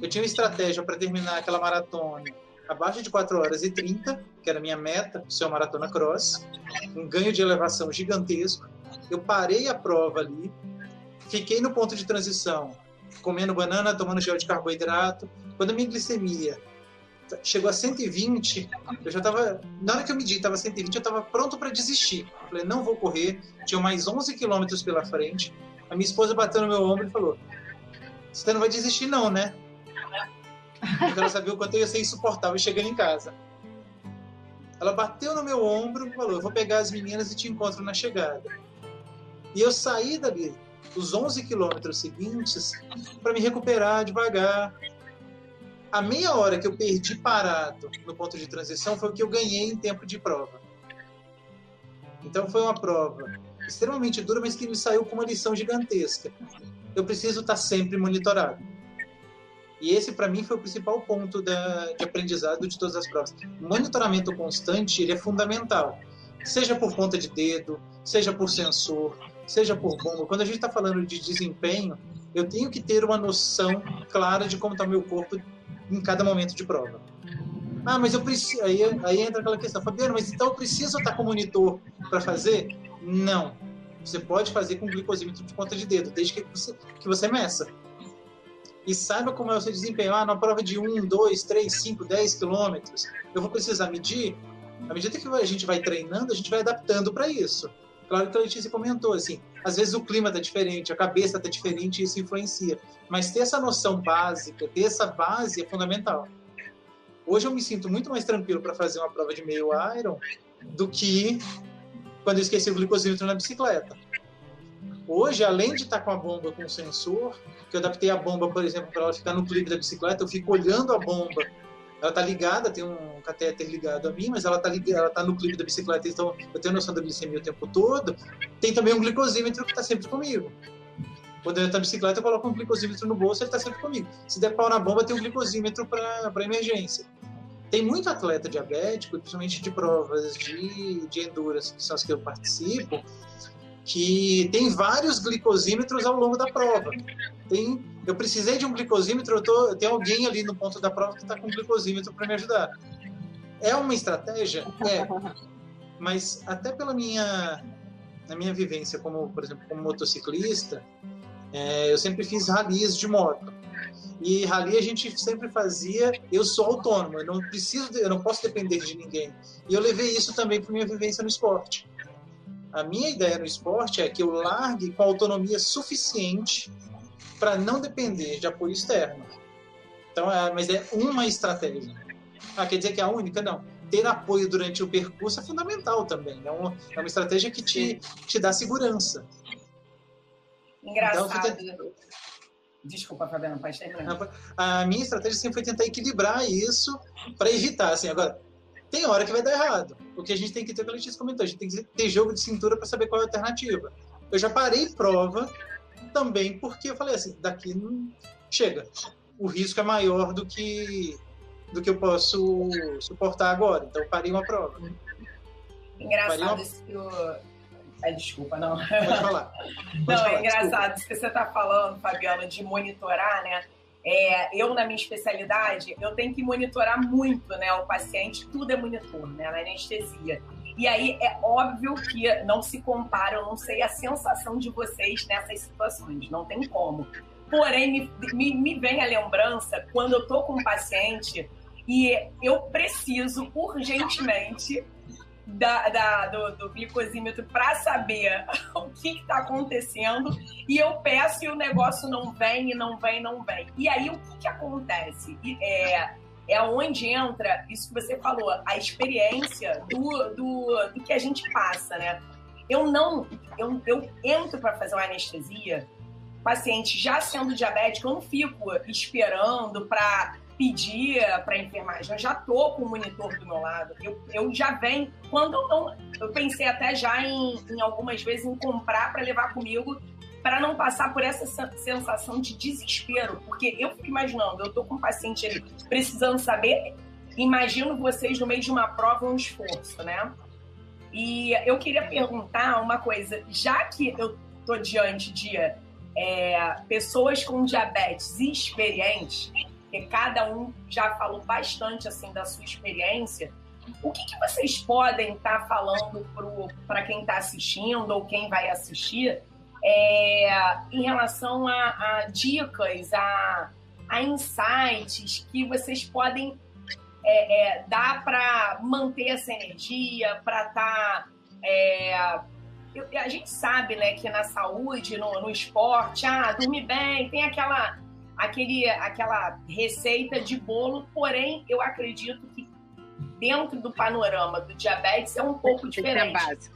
eu tinha uma estratégia para terminar aquela maratona abaixo de 4 horas e 30, que era a minha meta, ser uma maratona cross, um ganho de elevação gigantesco. Eu parei a prova ali, fiquei no ponto de transição, comendo banana, tomando gel de carboidrato. Quando a minha glicemia chegou a 120, eu já estava, na hora que eu medi, estava 120, eu estava pronto para desistir. Eu falei, não vou correr, tinha mais 11 quilômetros pela frente. A minha esposa bateu no meu ombro e falou: Você não vai desistir, não, né? Porque ela sabia o quanto eu ia ser insuportável chegando em casa. Ela bateu no meu ombro e falou: Eu vou pegar as meninas e te encontro na chegada. E eu saí dali, os 11 quilômetros seguintes, para me recuperar devagar. A meia hora que eu perdi parado no ponto de transição foi o que eu ganhei em tempo de prova. Então foi uma prova extremamente dura, mas que me saiu com uma lição gigantesca. Eu preciso estar sempre monitorado. E esse, para mim, foi o principal ponto da, de aprendizado de todas as provas. O monitoramento constante ele é fundamental, seja por ponta de dedo, seja por sensor, seja por bomba. Quando a gente está falando de desempenho, eu tenho que ter uma noção clara de como está o meu corpo em cada momento de prova. Ah, mas eu preciso. Aí, aí entra aquela questão, Fabiano, mas então eu preciso estar com o monitor para fazer? Não. Você pode fazer com glicosímetro de ponta de dedo, desde que você, que você meça e saiba como é o seu desempenho. Ah, na prova de 1, 2, 3, 5, 10 quilômetros, eu vou precisar medir. À medida que a gente vai treinando, a gente vai adaptando para isso. Claro que a Letícia comentou, assim, às vezes o clima está diferente, a cabeça está diferente e isso influencia. Mas ter essa noção básica, ter essa base é fundamental. Hoje eu me sinto muito mais tranquilo para fazer uma prova de meio Iron do que quando eu esqueci o glicosímetro na bicicleta. Hoje, além de estar com a bomba com sensor, que eu adaptei a bomba, por exemplo, para ela ficar no clipe da bicicleta, eu fico olhando a bomba. Ela está ligada, tem um catéter ligado a mim, mas ela está ela tá no clipe da bicicleta, então eu tenho noção da glicemia o tempo todo. Tem também um glicosímetro que está sempre comigo. Quando eu entro na bicicleta, eu coloco um glicosímetro no bolso, ele está sempre comigo. Se der pau na bomba, tem um glicosímetro para emergência. Tem muito atleta diabético, principalmente de provas de, de endurance, que são as que eu participo, que tem vários glicosímetros ao longo da prova. Tem, eu precisei de um glicosímetro, eu tô, tem alguém ali no ponto da prova que está com um glicosímetro para me ajudar. É uma estratégia? É. Mas até pela minha, na minha vivência como, por exemplo, como motociclista, é, eu sempre fiz ralis de moto. E rally a gente sempre fazia, eu sou autônomo, eu não preciso, eu não posso depender de ninguém. E eu levei isso também para minha vivência no esporte. A minha ideia no esporte é que eu largue com autonomia suficiente para não depender de apoio externo. Então, é, mas é uma estratégia. Ah, quer dizer que é a única? Não. Ter apoio durante o percurso é fundamental também. É uma, é uma estratégia que te, te dá segurança. Engraçado. Então, Desculpa, Fabiana, pode terminar. A minha estratégia sempre foi tentar equilibrar isso para evitar. Assim, agora, tem hora que vai dar errado. O que a gente tem que ter, como a Letícia comentou, a gente tem que ter jogo de cintura para saber qual é a alternativa. Eu já parei prova também porque eu falei assim, daqui não chega. O risco é maior do que do que eu posso suportar agora. Então eu parei uma prova. Engraçado uma... isso que o... Ai, desculpa, não. Pode falar. Pode não, falar, é engraçado desculpa. isso que você está falando, Fabiana, de monitorar, né? É, eu, na minha especialidade, eu tenho que monitorar muito né, o paciente, tudo é monitor, né, na anestesia. E aí é óbvio que não se compara, eu não sei a sensação de vocês nessas situações, não tem como. Porém, me, me, me vem a lembrança quando eu tô com um paciente E eu preciso urgentemente da, da, do, do glicosímetro para saber o que está acontecendo e eu peço e o negócio não vem, e não vem, não vem. E aí o que, que acontece? É, é onde entra isso que você falou, a experiência do, do, do que a gente passa, né? Eu não, eu, eu entro para fazer uma anestesia, paciente já sendo diabético, eu não fico esperando para pedir para a enfermagem, eu já tô com o monitor do meu lado. Eu, eu já venho, quando eu não. Eu pensei até já em, em algumas vezes em comprar para levar comigo para não passar por essa sensação de desespero, porque eu fico imaginando, eu tô com um paciente ali precisando saber, imagino vocês no meio de uma prova um esforço, né? E eu queria perguntar uma coisa, já que eu tô diante de é, pessoas com diabetes experientes, porque cada um já falou bastante assim da sua experiência. O que, que vocês podem estar tá falando para quem está assistindo ou quem vai assistir é, em relação a, a dicas, a, a, insights que vocês podem é, é, dar para manter essa energia, para estar. Tá, é, a gente sabe né, que na saúde, no, no esporte, ah, dormir bem, tem aquela aquele, aquela receita de bolo, porém, eu acredito que dentro do panorama do diabetes é um pouco diferente.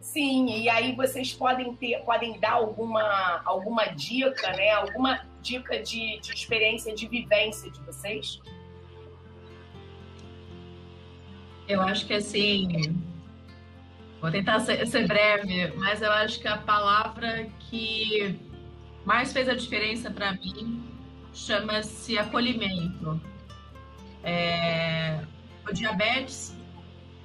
Sim, e aí vocês podem ter, podem dar alguma, alguma dica, né? Alguma dica de, de experiência, de vivência de vocês? Eu acho que assim, vou tentar ser, ser breve, mas eu acho que a palavra que mais fez a diferença para mim chama-se acolhimento. É, o diabetes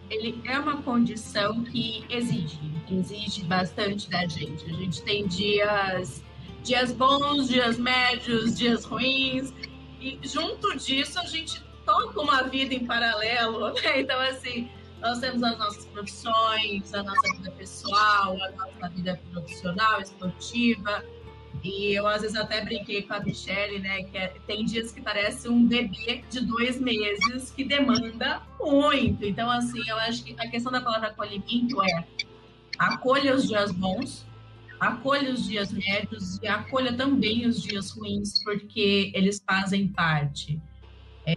ele é uma condição que exige, exige bastante da gente. A gente tem dias, dias bons, dias médios, dias ruins, e junto disso a gente toca uma vida em paralelo, né? Então, assim, nós temos as nossas profissões, a nossa vida pessoal, a nossa vida profissional, esportiva, e eu, às vezes, até brinquei com a Michelle, né? Que é, tem dias que parece um bebê de dois meses que demanda muito. Então, assim, eu acho que a questão da palavra acolhimento é acolha os dias bons, acolha os dias médios e acolha também os dias ruins, porque eles fazem parte. É,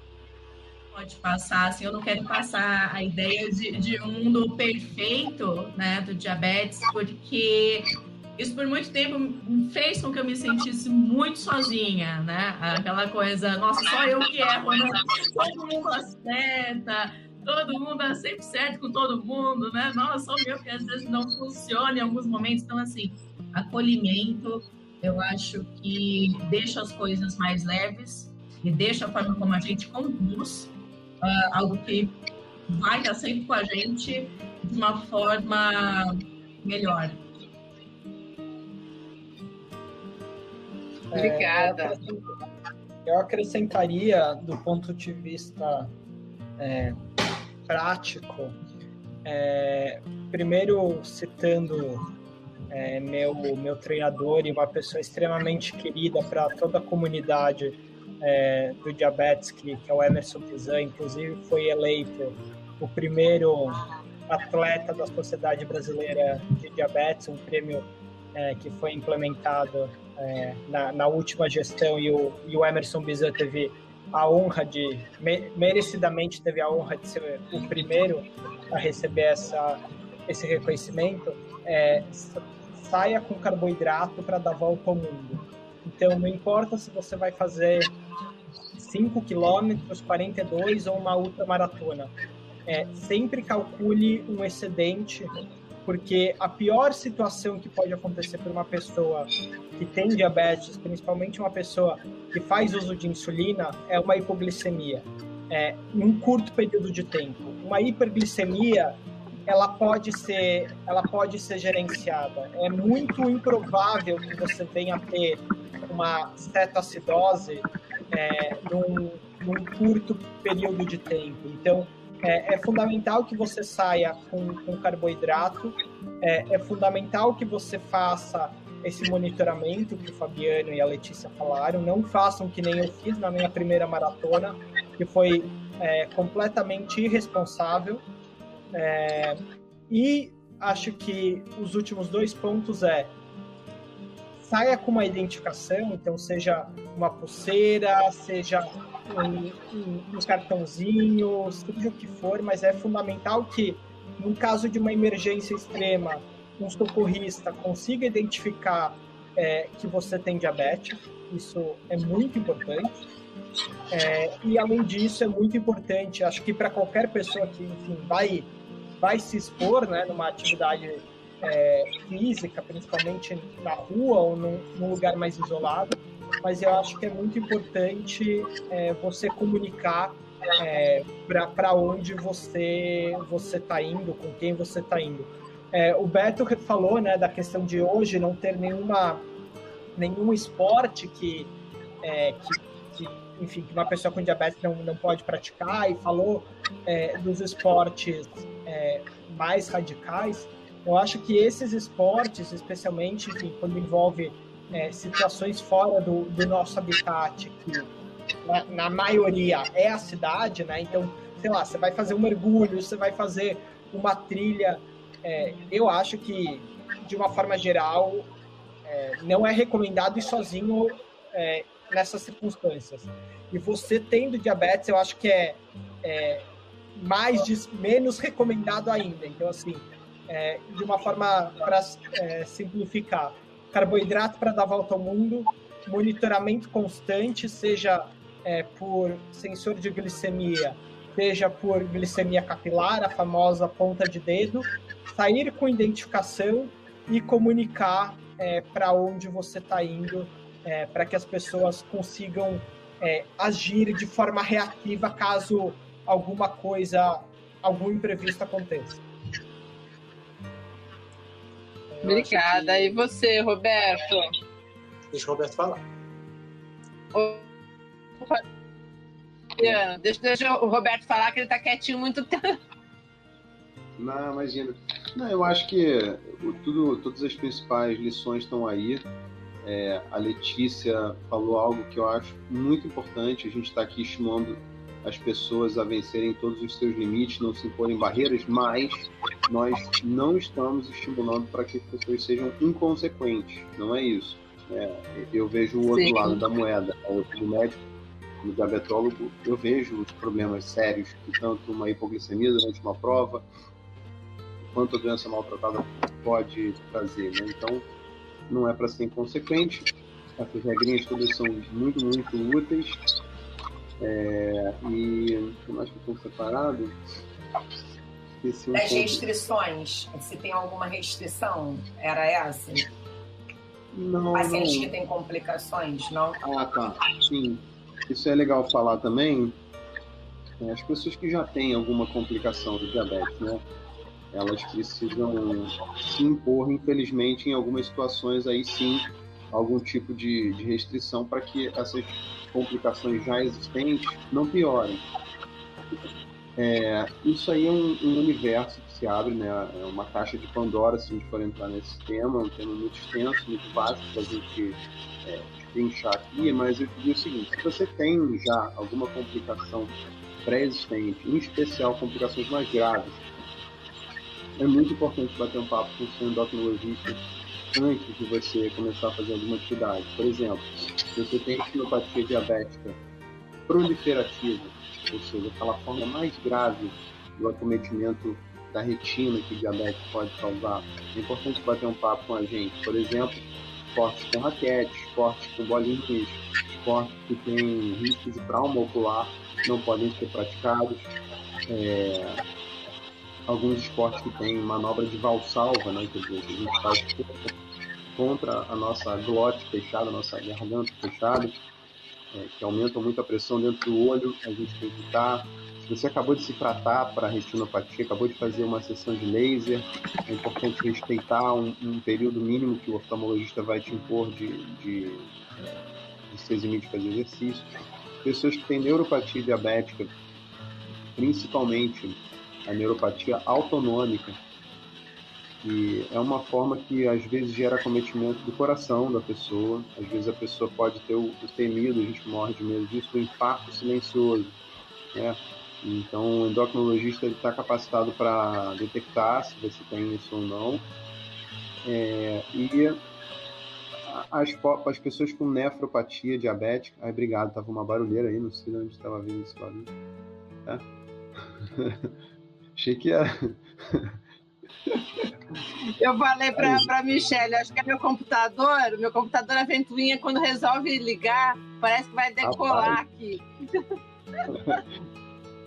pode passar, assim, eu não quero passar a ideia de, de um mundo perfeito, né, do diabetes, porque isso por muito tempo fez com que eu me sentisse muito sozinha, né? Aquela coisa, nossa, só eu que erro, né? Todo mundo acerta, todo mundo é sempre certo com todo mundo, né? Nossa, só eu que às vezes não funciona em alguns momentos. Então, assim, acolhimento, eu acho que deixa as coisas mais leves e deixa a forma como a gente conduz uh, algo que vai estar sempre com a gente de uma forma melhor. Obrigada. É, eu acrescentaria, do ponto de vista é, prático, é, primeiro citando é, meu, meu treinador e uma pessoa extremamente querida para toda a comunidade é, do diabetes, que, que é o Emerson Pizan, inclusive foi eleito o primeiro atleta da Sociedade Brasileira de Diabetes, um prêmio é, que foi implementado é, na, na, última gestão e o, e o Emerson Bizan teve a honra de, merecidamente teve a honra de ser o primeiro a receber essa, esse reconhecimento, é, saia com carboidrato para dar volta ao mundo. Então, não importa se você vai fazer 5 quilômetros, 42 ou uma ultramaratona, é, sempre calcule um excedente porque a pior situação que pode acontecer para uma pessoa que tem diabetes, principalmente uma pessoa que faz uso de insulina, é uma hipoglicemia, é, em um curto período de tempo. Uma hiperglicemia, ela pode ser, ela pode ser gerenciada. É muito improvável que você venha a ter uma cetoacidose é, num, num curto período de tempo. Então, é, é, fundamental que você saia com, com carboidrato, é, é, fundamental que você faça esse monitoramento que o Fabiano e a Letícia falaram. Não façam que nem eu fiz na minha primeira maratona, que foi é, completamente irresponsável. É, e acho que os últimos dois pontos é saia com uma identificação, então seja uma pulseira, seja um, um, um, cartãozinho, seja o que for, mas é fundamental que, no caso de uma emergência extrema, um socorrista consiga identificar é, que você tem diabetes, isso é muito importante. É, e além disso, é muito importante, acho que para qualquer pessoa que, enfim, vai, vai se expor né, numa atividade é, física, principalmente na rua ou num, num, lugar mais isolado, mas eu acho que é muito importante é, você comunicar é, para onde você você está indo, com quem você está indo. É, o Beto falou né, da questão de hoje não ter nenhuma, nenhum esporte que, é, que, que, enfim, que uma pessoa com diabetes não, não pode praticar e falou é, dos esportes é, mais radicais. Eu acho que esses esportes, especialmente enfim, quando envolve é, situações fora do, do nosso habitat, que na, na, maioria é a cidade, né? Então, sei lá, você vai fazer um mergulho, você vai fazer uma trilha. É, eu acho que, de uma forma geral, é, não é recomendado ir sozinho é, nessas circunstâncias. E você tendo diabetes, eu acho que é, é mais menos recomendado ainda. Então, assim, é, de uma forma para simplificar. Carboidrato para dar volta ao mundo, monitoramento constante, seja é, por sensor de glicemia, seja por glicemia capilar, a famosa ponta de dedo, sair com identificação e comunicar é, para onde você está indo, é, para que as pessoas consigam é, agir de forma reativa caso alguma coisa, algum imprevisto aconteça. Obrigada. Que... E você, Roberto? Deixa o Roberto falar. Deixa, deixa o Roberto falar que ele está quietinho muito tempo. Não, imagina. Não, eu acho que tudo, todas as principais lições estão aí. É, a Letícia falou algo que eu acho muito importante. A gente está aqui estimulando as pessoas a vencerem todos os seus limites, não se imporem barreiras, mas nós não estamos estimulando para que as pessoas sejam inconsequentes, não é isso. É, eu vejo o outro Sim. lado da moeda, o do médico, como diabetólogo, eu vejo os problemas sérios que tanto uma hipoglicemia durante uma prova, quanto a doença maltratada pode trazer. Né? Então, não é para ser inconsequente. Essas regrinhas todas são muito, muito úteis é, e o que mais que estão separado? Um das restrições, se tem alguma restrição, era essa? Não. Pacientes não. que têm complicações, não? Ah, tá. Sim. Isso é legal falar também. É, as pessoas que já têm alguma complicação do diabetes, né? Elas precisam se impor, infelizmente, em algumas situações aí sim, algum tipo de, de restrição para que essas complicações já existentes não piorem. É, isso aí é um, um, universo que se abre, né? É uma caixa de Pandora, se a gente for entrar nesse tema, um tema muito extenso, muito básico para a gente é, trinchar aqui, mas eu diria o seguinte, se você tem já alguma complicação pré-existente, em especial complicações mais graves, é muito importante bater um papo com o seu endocrinologista antes de você começar a fazer alguma atividade. Por exemplo, se você tem retinopatia diabética proliferativa, ou seja, aquela forma mais grave do acometimento da retina que o diabetes pode causar, é importante bater um papo com a gente. Por exemplo, esportes com raquete, esportes com bolinhas, esportes que têm risco de trauma ocular não podem ser praticados. É, alguns esportes que têm manobra de valsalva, né, que a gente faz contra a nossa glote fechada, a nossa garganta fechada, é, que aumentam muito a pressão dentro do olho, a gente tem que evitar. Se você acabou de se tratar para retinopatia, acabou de fazer uma sessão de laser, é importante respeitar um, um período mínimo que o oftalmologista vai te impor de, de, de se eximir de fazer exercício. Pessoas que têm neuropatia diabética, principalmente a neuropatia autonômica, que é uma forma que às vezes gera cometimento do coração da pessoa, às vezes a pessoa pode ter o, temido, a gente morre de medo disso, do infarto silencioso. Né? Então, o endocrinologista está capacitado para detectar se você tem isso ou não. É, e as, as pessoas com nefropatia diabética. Ai, obrigado, tava uma barulheira aí, não sei de onde estava vindo esse barulho. Tá? Achei que era. Eu falei para a Michelle, acho que é meu computador, meu computador a ventoinha, quando resolve ligar, parece que vai decolar Rapaz. aqui.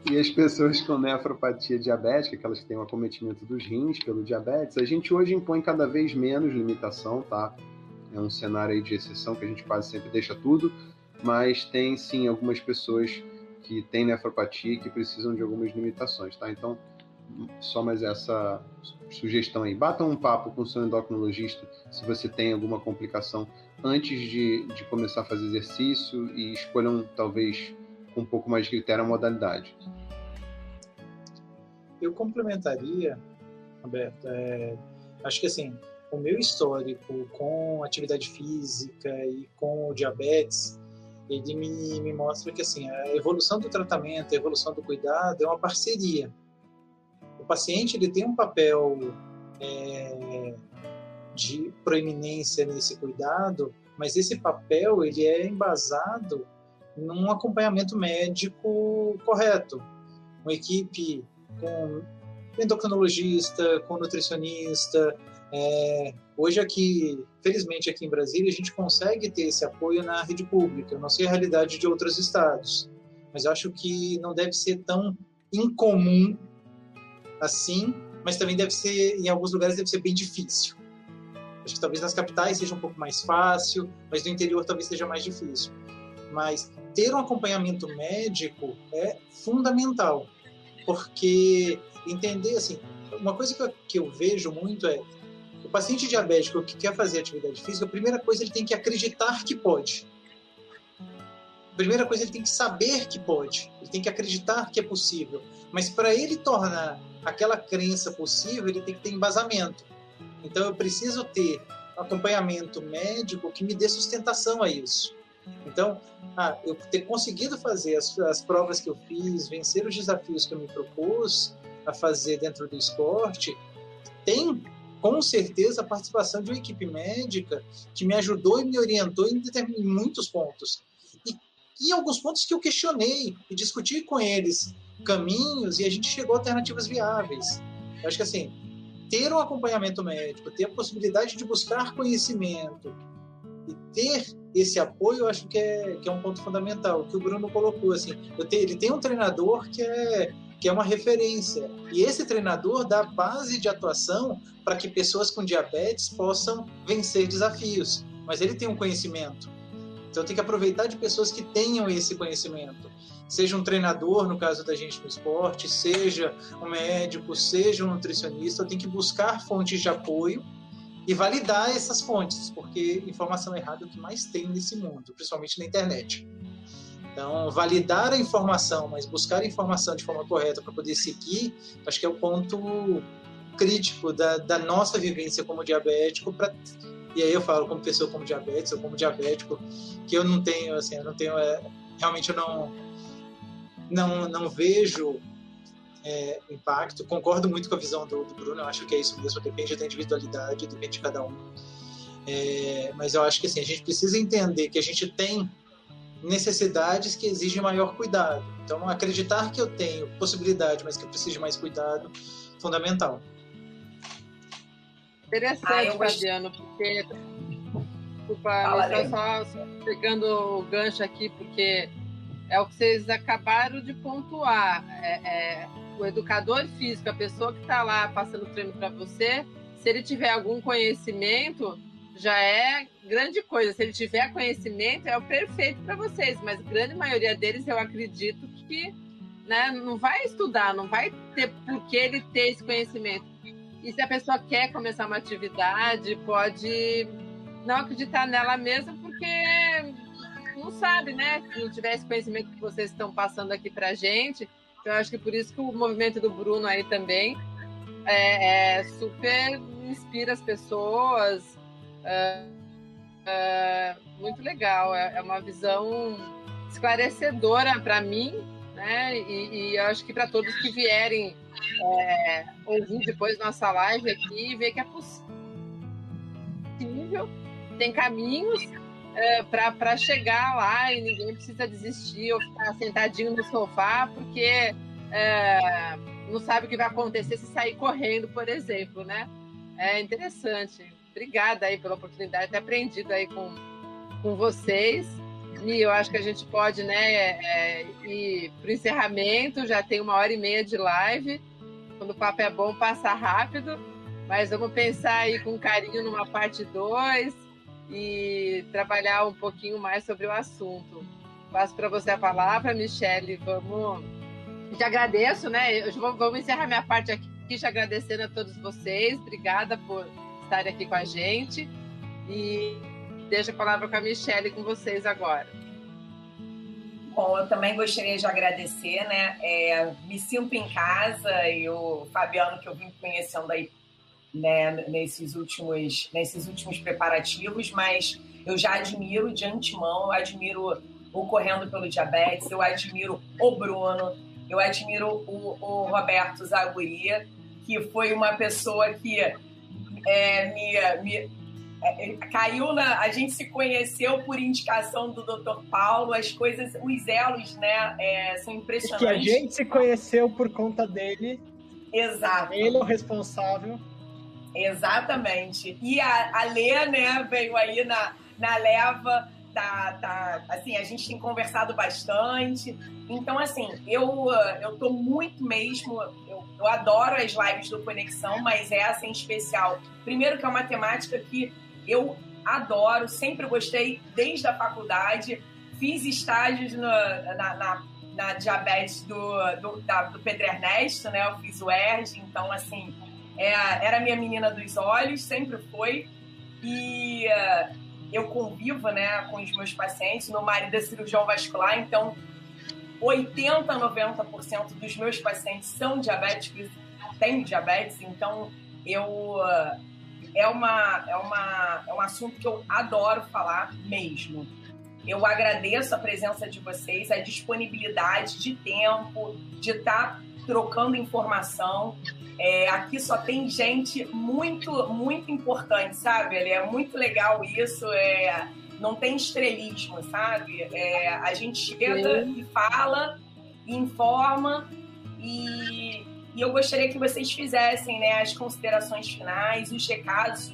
E as pessoas com nefropatia diabética, que elas têm um acometimento dos rins pelo diabetes, a gente hoje impõe cada vez menos limitação, tá? É um cenário de exceção que a gente quase sempre deixa tudo, mas tem sim algumas pessoas que têm nefropatia e que precisam de algumas limitações, tá? Então, só mais essa sugestão aí. Batam um papo com o seu endocrinologista se você tem alguma complicação antes de, de começar a fazer exercício e escolham, talvez, com um pouco mais de critério a modalidade. Eu complementaria, Roberto, é, acho que assim, o meu histórico com atividade física e com diabetes, ele me, me mostra que assim, a evolução do tratamento, a evolução do cuidado é uma parceria paciente ele tem um papel é, de proeminência nesse cuidado, mas esse papel ele é embasado num acompanhamento médico correto, uma equipe com endocrinologista, com nutricionista. É, hoje aqui, felizmente aqui em Brasília, a gente consegue ter esse apoio na rede pública. Eu não sei a realidade de outros estados, mas acho que não deve ser tão incomum assim, mas também deve ser, em alguns lugares, deve ser bem difícil. Acho que talvez nas capitais seja um pouco mais fácil, mas no interior talvez seja mais difícil. Mas ter um acompanhamento médico é fundamental, porque entender, assim, uma coisa que eu, que eu vejo muito é o paciente diabético que quer fazer atividade física, a primeira coisa ele tem que acreditar que pode. A primeira coisa ele tem que saber que pode, ele tem que acreditar que é possível. Mas para ele tornar aquela crença possível, ele tem que ter embasamento. Então eu preciso ter acompanhamento médico que me dê sustentação a isso. Então, ah, eu ter conseguido fazer as, as provas que eu fiz, vencer os desafios que eu me propus a fazer dentro do esporte, tem com certeza a participação de uma equipe médica que me ajudou e me orientou em, em muitos pontos. E, e alguns pontos que eu questionei e discuti com eles caminhos e a gente chegou a alternativas viáveis. Eu acho que assim, ter um acompanhamento médico, ter a possibilidade de buscar conhecimento e ter esse apoio, eu acho que é, que é um ponto fundamental. Que o Bruno colocou, assim, tenho, ele tem um treinador que é, que é uma referência. E esse treinador dá base de atuação para que pessoas com diabetes possam vencer desafios. Mas ele tem um conhecimento. Então tem que aproveitar de pessoas que tenham esse conhecimento seja um treinador, no caso da gente no esporte, seja um médico, seja um nutricionista, tenho que buscar fontes de apoio e validar essas fontes, porque informação errada é o que mais tem nesse mundo, principalmente na internet. Então, validar a informação, mas buscar a informação de forma correta para poder seguir, acho que é o ponto crítico da, da nossa vivência como diabético para e aí eu falo como pessoa como diabetes ou como diabético que eu não tenho assim eu não tenho é, realmente eu não não, não vejo é, impacto. Concordo muito com a visão do, do, Bruno, eu acho que é isso mesmo, depende da individualidade, depende de cada um. É, mas eu acho que assim, a gente precisa entender que a gente tem necessidades que exigem maior cuidado. Então, acreditar que eu tenho possibilidade, mas que eu preciso de mais cuidado, fundamental. Interessante, ah, Fabiano, porque. Desculpa, só, só pegando o gancho aqui, porque é o que vocês acabaram de pontuar. É, é, o educador físico, a pessoa que está lá passando treino para você, se ele tiver algum conhecimento, já é grande coisa. Se ele tiver conhecimento, é o perfeito para vocês. Mas a grande maioria deles, eu acredito que né, não vai estudar, não vai ter por que ele ter esse conhecimento. E se a pessoa quer começar uma atividade, pode não acreditar nela mesma, porque não sabe, né? Se não tivesse conhecimento que vocês estão passando aqui pra gente. Eu acho que por isso que o movimento do Bruno aí também é, é super inspira as pessoas. É, é muito legal. É, é uma visão esclarecedora para mim, né? E, e acho que para todos que vierem é, ouvir depois nossa live aqui, ver que é possível, tem caminhos é, para chegar lá e ninguém precisa desistir ou ficar sentadinho no sofá porque é, não sabe o que vai acontecer se sair correndo, por exemplo, né? É interessante. Obrigada aí pela oportunidade de ter aprendido aí com, com vocês. E eu acho que a gente pode né, é, ir para o encerramento, já tem uma hora e meia de live. Quando o papo é bom, passa rápido. Mas vamos pensar aí com carinho numa parte 2 e trabalhar um pouquinho mais sobre o assunto. Passo para você a palavra, Michele. Vamos. Te agradeço, né? Eu vou, vamos encerrar minha parte aqui, te agradecendo a todos vocês. Obrigada por estarem aqui com a gente. E deixo a palavra com a Michelle com vocês agora. Bom, eu também gostaria de agradecer, né? É, me sinto em casa e o Fabiano que eu vim conhecendo aí né, nesses últimos nesses últimos preparativos, mas eu já admiro de antemão, eu admiro o Correndo pelo Diabetes, eu admiro o Bruno, eu admiro o, o Roberto Zaguria, que foi uma pessoa que é, me, me caiu na. A gente se conheceu por indicação do Dr. Paulo, as coisas, os elos, né, é, são impressionantes. Que a gente se conheceu por conta dele. Exato. Ele é o responsável. Exatamente. E a, a Lê, né, veio aí na, na leva. Tá, tá, assim, a gente tem conversado bastante. Então, assim, eu, eu tô muito mesmo. Eu, eu adoro as lives do Conexão, mas essa em especial. Primeiro, que é uma temática que eu adoro, sempre gostei desde a faculdade. Fiz estágios no, na, na, na, diabetes do, do, da, do Pedro Ernesto, né? Eu fiz o ERG, então, assim, é, era minha menina dos olhos, sempre foi. E uh, eu convivo né, com os meus pacientes. Meu marido é cirurgião vascular, então 80%, 90% dos meus pacientes são diabéticos, têm diabetes, então eu. Uh, é, uma, é, uma, é um assunto que eu adoro falar mesmo. Eu agradeço a presença de vocês, a disponibilidade de tempo, de estar tá trocando informação. É, aqui só tem gente muito, muito importante, sabe? É muito legal isso. É, não tem estrelismo, sabe? É, a gente chega e fala, e informa e, e eu gostaria que vocês fizessem né, as considerações finais, os recados,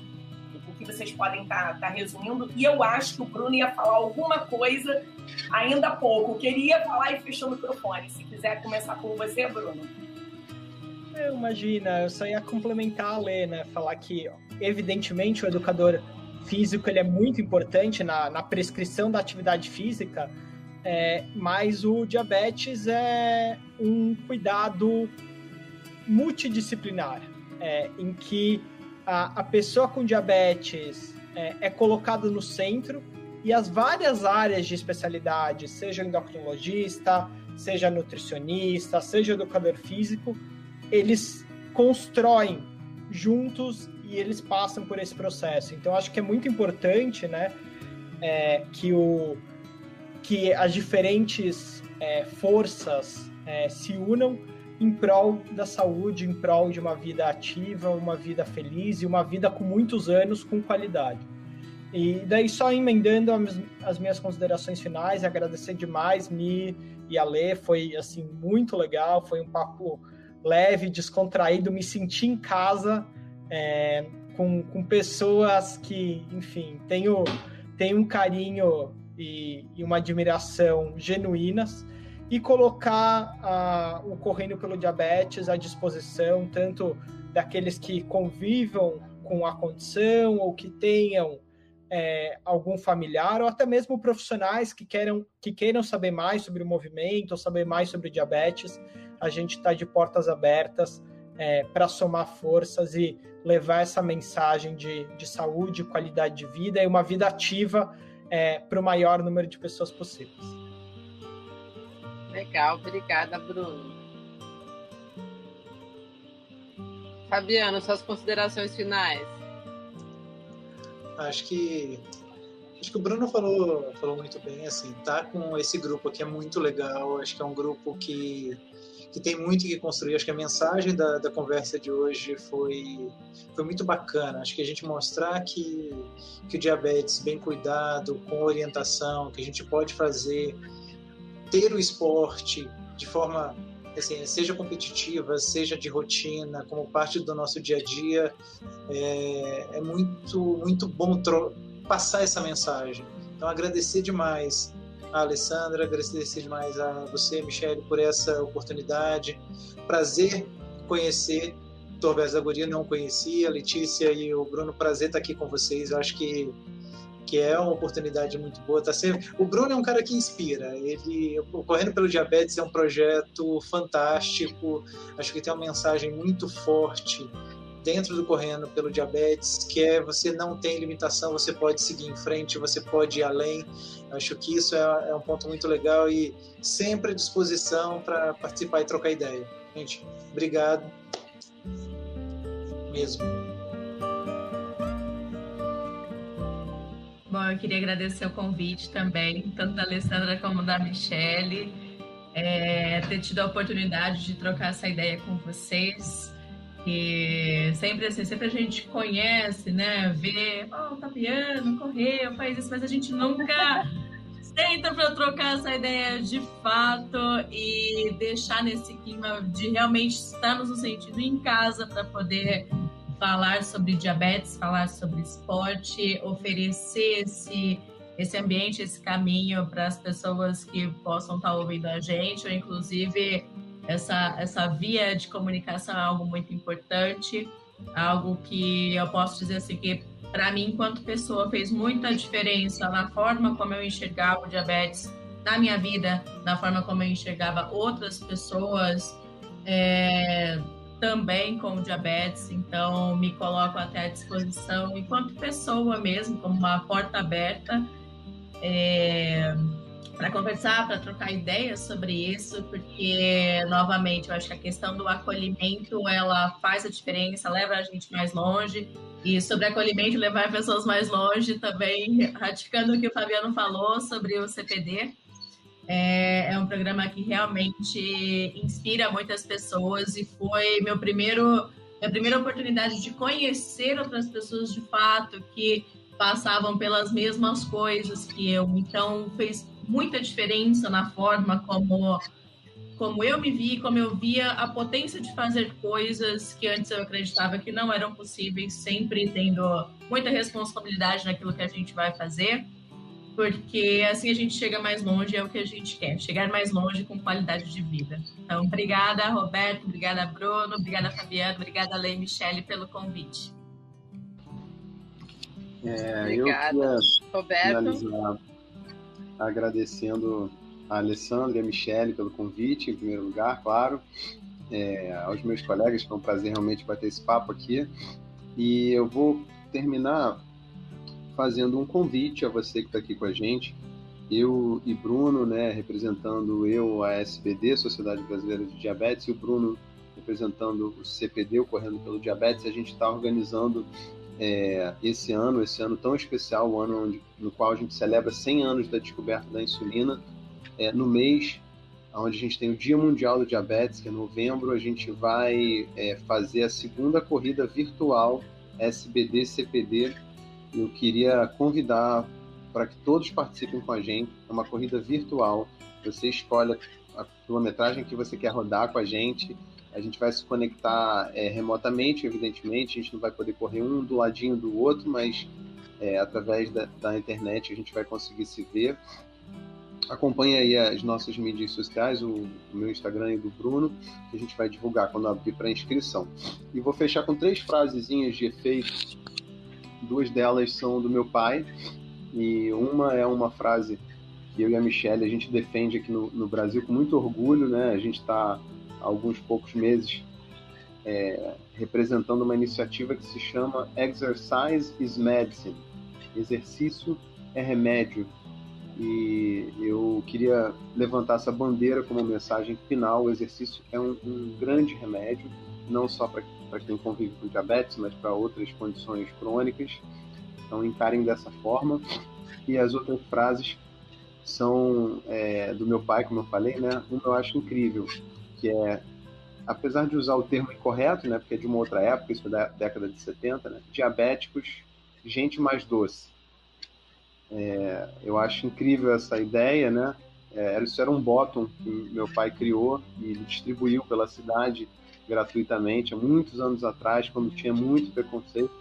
o que vocês podem estar tá, tá resumindo. E eu acho que o Bruno ia falar alguma coisa ainda há pouco. Queria falar e fechou o microfone. Se quiser começar por você, Bruno. Eu, imagina, eu só ia complementar a Lê, né? Falar que, evidentemente, o educador físico ele é muito importante na, na prescrição da atividade física, é, mas o diabetes é um cuidado multidisciplinar, é, em que a, a, pessoa com diabetes é, é colocada no centro e as várias áreas de especialidade, seja endocrinologista, seja nutricionista, seja educador físico, eles constroem juntos e eles passam por esse processo. Então, acho que é muito importante, né, é, que o que as diferentes é, forças é, se unam em prol da saúde, em prol de uma vida ativa, uma vida feliz e uma vida com muitos anos com qualidade. E daí só emendando as minhas considerações finais, agradecer demais Mi e a Lê, foi assim muito legal, foi um papo leve, descontraído, me senti em casa é, com, com pessoas que, enfim, tenho, tenho um carinho e, e uma admiração genuínas e colocar a, o Correndo pelo Diabetes à disposição, tanto daqueles que convivam com a condição ou que tenham é, algum familiar, ou até mesmo profissionais que queiram, que queiram saber mais sobre o movimento, ou saber mais sobre diabetes. A gente está de portas abertas é, para somar forças e levar essa mensagem de, de saúde, qualidade de vida e uma vida ativa é, para o maior número de pessoas possíveis. Legal, obrigada, Bruno. Fabiano, suas considerações finais. Acho que Acho que o Bruno falou, falou muito bem, assim, tá com esse grupo aqui é muito legal, acho que é um grupo que, que tem muito que construir, acho que a mensagem da, da conversa de hoje foi, foi muito bacana, acho que a gente mostrar que, que o diabetes bem cuidado, com orientação, que a gente pode fazer, ter o esporte de forma assim, seja competitiva, seja de rotina, como parte do nosso dia a dia, é, é muito, muito bom passar essa mensagem. Então, agradecer demais a Alessandra, agradecer demais a você, Michele, por essa oportunidade. Prazer conhecer Torbés da Guria, não conhecia, a Letícia e o Bruno, prazer estar aqui com vocês. Eu acho que que é uma oportunidade muito boa. Tá sempre... O Bruno é um cara que inspira. Ele, o Correndo pelo Diabetes é um projeto fantástico. Acho que tem uma mensagem muito forte dentro do Correndo pelo Diabetes, que é você não tem limitação, você pode seguir em frente, você pode ir além. Acho que isso é, é um ponto muito legal e sempre à disposição para participar e trocar ideia. Gente, obrigado mesmo. Bom, eu queria agradecer o convite também, tanto da Alessandra como da Michele, é, ter tido a oportunidade de trocar essa ideia com vocês que sempre assim, sempre a gente conhece, né? Vê, oh, o Fabiano correu, faz isso, mas a gente nunca senta para trocar essa ideia de fato e deixar nesse clima de realmente estarmos no sentido em casa para poder falar sobre diabetes, falar sobre esporte, oferecer esse esse ambiente, esse caminho para as pessoas que possam estar ouvindo a gente, ou inclusive essa, essa via de comunicação é algo muito importante, algo que eu posso dizer assim que para mim, enquanto pessoa, fez muita diferença na forma como eu enxergava o diabetes na minha vida, na forma como eu enxergava outras pessoas é, também com diabetes. Então, me coloco até à disposição, enquanto pessoa mesmo, como uma porta aberta. É, para conversar, para trocar ideias sobre isso, porque novamente eu acho que a questão do acolhimento ela faz a diferença, leva a gente mais longe. E sobre acolhimento, levar pessoas mais longe também, ratificando o que o Fabiano falou sobre o CPD. É, é um programa que realmente inspira muitas pessoas e foi meu primeiro minha primeira oportunidade de conhecer outras pessoas de fato que passavam pelas mesmas coisas que eu. Então fez muita diferença na forma como como eu me vi, como eu via a potência de fazer coisas que antes eu acreditava que não eram possíveis, sempre tendo muita responsabilidade naquilo que a gente vai fazer, porque assim a gente chega mais longe, é o que a gente quer, chegar mais longe com qualidade de vida. Então, obrigada, Roberto, obrigada, Bruno, obrigada, Fabiano, obrigada, Lei Michele, pelo convite. É, obrigada, eu Roberto agradecendo a Alessandra e a Michele pelo convite, em primeiro lugar, claro. É, aos meus colegas, foi um prazer realmente bater esse papo aqui. E eu vou terminar fazendo um convite a você que está aqui com a gente. Eu e Bruno, né, representando eu, a SBD, Sociedade Brasileira de Diabetes, e o Bruno representando o CPD, o Correndo pelo Diabetes, a gente está organizando é, esse ano, esse ano tão especial, o ano onde, no qual a gente celebra 100 anos da descoberta da insulina, é, no mês onde a gente tem o Dia Mundial do Diabetes, que é novembro, a gente vai é, fazer a segunda corrida virtual SBD-CPD. Eu queria convidar para que todos participem com a gente. É uma corrida virtual. Você escolhe a quilometragem que você quer rodar com a gente a gente vai se conectar é, remotamente, evidentemente, a gente não vai poder correr um do ladinho do outro, mas é, através da, da, internet a gente vai conseguir se ver. Acompanhe aí as nossas mídias sociais, o, o meu Instagram e do Bruno, que a gente vai divulgar quando abrir para inscrição. E vou fechar com três frasezinhas de efeito. Duas delas são do meu pai, e uma é uma frase que eu e a Michelle a gente defende aqui no, no Brasil com muito orgulho, né? A gente está alguns poucos meses é, representando uma iniciativa que se chama Exercise is Medicine. Exercício é remédio. E eu queria levantar essa bandeira como mensagem final. O exercício é um, um grande remédio, não só para quem convive com diabetes, mas para outras condições crônicas. Então, encarem dessa forma. E as outras frases são é, do meu pai, como eu falei, né? Uma eu acho incrível, que é, apesar de usar o termo incorreto, né? Porque é de uma outra época, isso é da década de 70, né? Diabéticos, gente mais doce. É, eu acho incrível essa ideia, né? É, isso era um bottom que meu pai criou e distribuiu pela cidade gratuitamente há muitos anos atrás, quando tinha muito preconceito,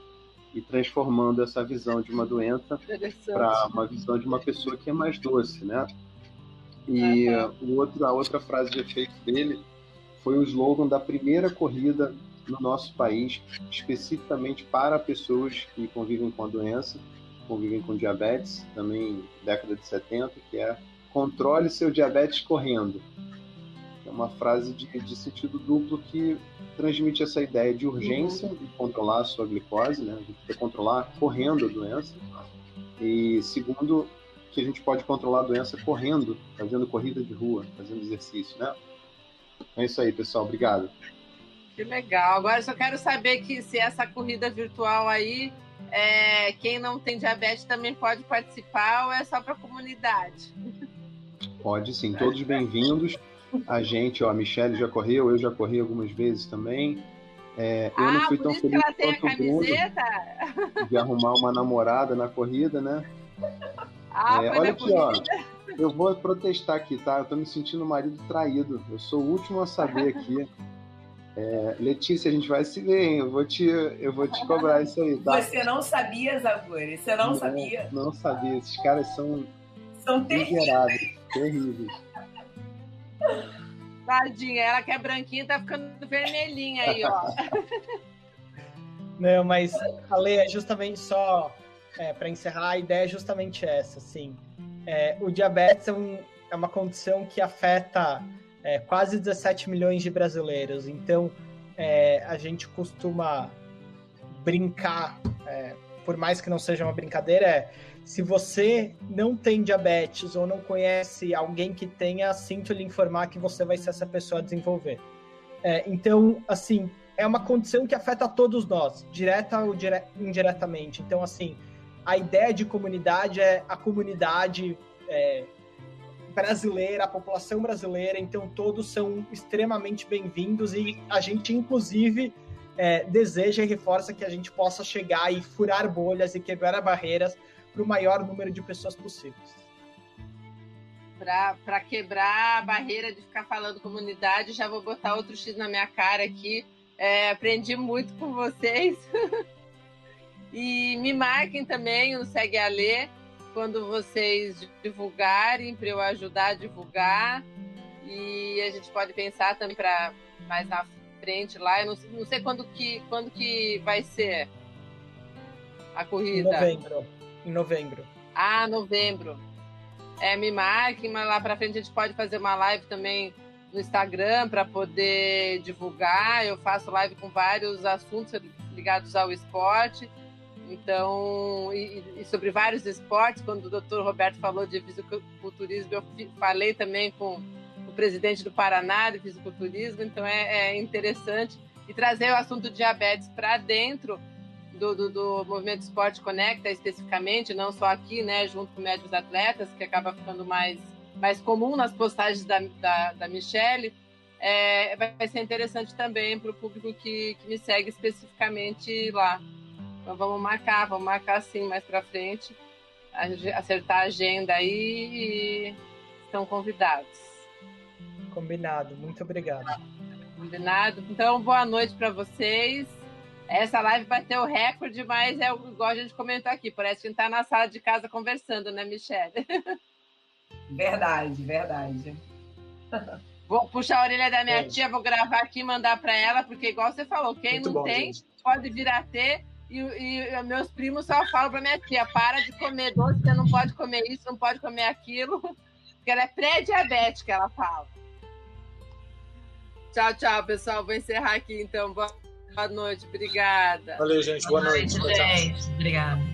e transformando essa visão de uma doença para uma visão de uma pessoa que é mais doce, né? E o outro, a outra frase de efeito dele foi o slogan da primeira corrida no nosso país, especificamente para pessoas que convivem com a doença, convivem com diabetes, também década de 70, que é controle seu diabetes correndo. Uma frase de, de sentido duplo que transmite essa ideia de urgência uhum. de controlar a sua glicose, né? A gente precisa controlar correndo a doença. E segundo, que a gente pode controlar a doença correndo, fazendo corrida de rua, fazendo exercício, né? É isso aí, pessoal. Obrigado. Que legal. Agora só quero saber que se essa corrida virtual aí, é, quem não tem diabetes também pode participar ou é só para a comunidade? Pode sim, todos bem-vindos. A gente, ó, a Michelle já correu, eu já corri algumas vezes também. É, eu ah, não fui tão feliz quanto o Bruno de arrumar uma namorada na corrida, né? Ah, é, olha aqui, ó. Eu vou protestar aqui, tá? Eu tô me sentindo marido traído. Eu sou o último a saber aqui. É, Letícia, a gente vai se ver, hein? Eu vou te, eu vou te cobrar isso aí, tá? Você não sabia, Zaguri? Você não, não sabia? Não sabia. Esses caras são, são terríveis. terríveis. Tadinha, ela que é branquinha tá ficando vermelhinha aí, ó. Não, mas a lei é justamente só é, para encerrar, a ideia é justamente essa, assim. É, o diabetes é, um, é, uma condição que afeta é, quase 17 milhões de brasileiros. Então, é, a gente costuma brincar, é, por mais que não seja uma brincadeira, é se você não tem diabetes ou não conhece alguém que tenha, sinto lhe informar que você vai ser essa pessoa a desenvolver. É, então, assim, é uma condição que afeta todos nós, direta ou dire indiretamente. Então, assim, a ideia de comunidade é a comunidade é, brasileira, a população brasileira, então todos são extremamente bem-vindos e a gente, inclusive, é, deseja e reforça que a gente possa chegar e furar bolhas e quebrar barreiras para o maior número de pessoas possíveis. Para quebrar a barreira de ficar falando comunidade, já vou botar outro X na minha cara aqui. É, aprendi muito com vocês. e me marquem também no Segue a Ler quando vocês divulgarem, para eu ajudar a divulgar. E a gente pode pensar também para mais na frente lá. Eu não, não sei quando que, quando que vai ser a corrida. Novembro em novembro. Ah, novembro. É, me marquem, mas lá para frente a gente pode fazer uma live também no Instagram para poder divulgar. Eu faço live com vários assuntos ligados ao esporte. Então, e, e sobre vários esportes, quando o doutor Roberto falou de fisiculturismo, eu falei também com o presidente do Paraná de fisiculturismo, então é, é interessante. E trazer o assunto diabetes para dentro do, do, do, Movimento Esporte Conecta, especificamente, não só aqui, né, junto com médicos atletas, que acaba ficando mais, mais comum nas postagens da, da, da Michelle, é, vai ser interessante também para o público que, que me segue especificamente lá. Então vamos marcar, vamos marcar sim mais para frente, acertar a agenda aí e estão convidados. Combinado, muito obrigado. Combinado. Então, boa noite para vocês. Essa live vai ter o recorde, mas é igual a gente comentou aqui. Parece que a gente está na sala de casa conversando, né, Michelle? Verdade, verdade. Vou puxar a orelha da minha é. tia, vou gravar aqui e mandar para ela, porque igual você falou, quem Muito não bom, tem gente. pode vir a ter. E, e, meus primos só falam para minha tia: para de comer doce, você não pode comer isso, não pode comer aquilo, porque ela é pré-diabética, ela fala. Tchau, tchau, pessoal. Vou encerrar aqui então. Boa Boa noite, obrigada. Valeu, gente. Boa, Boa noite. noite gente. Obrigada.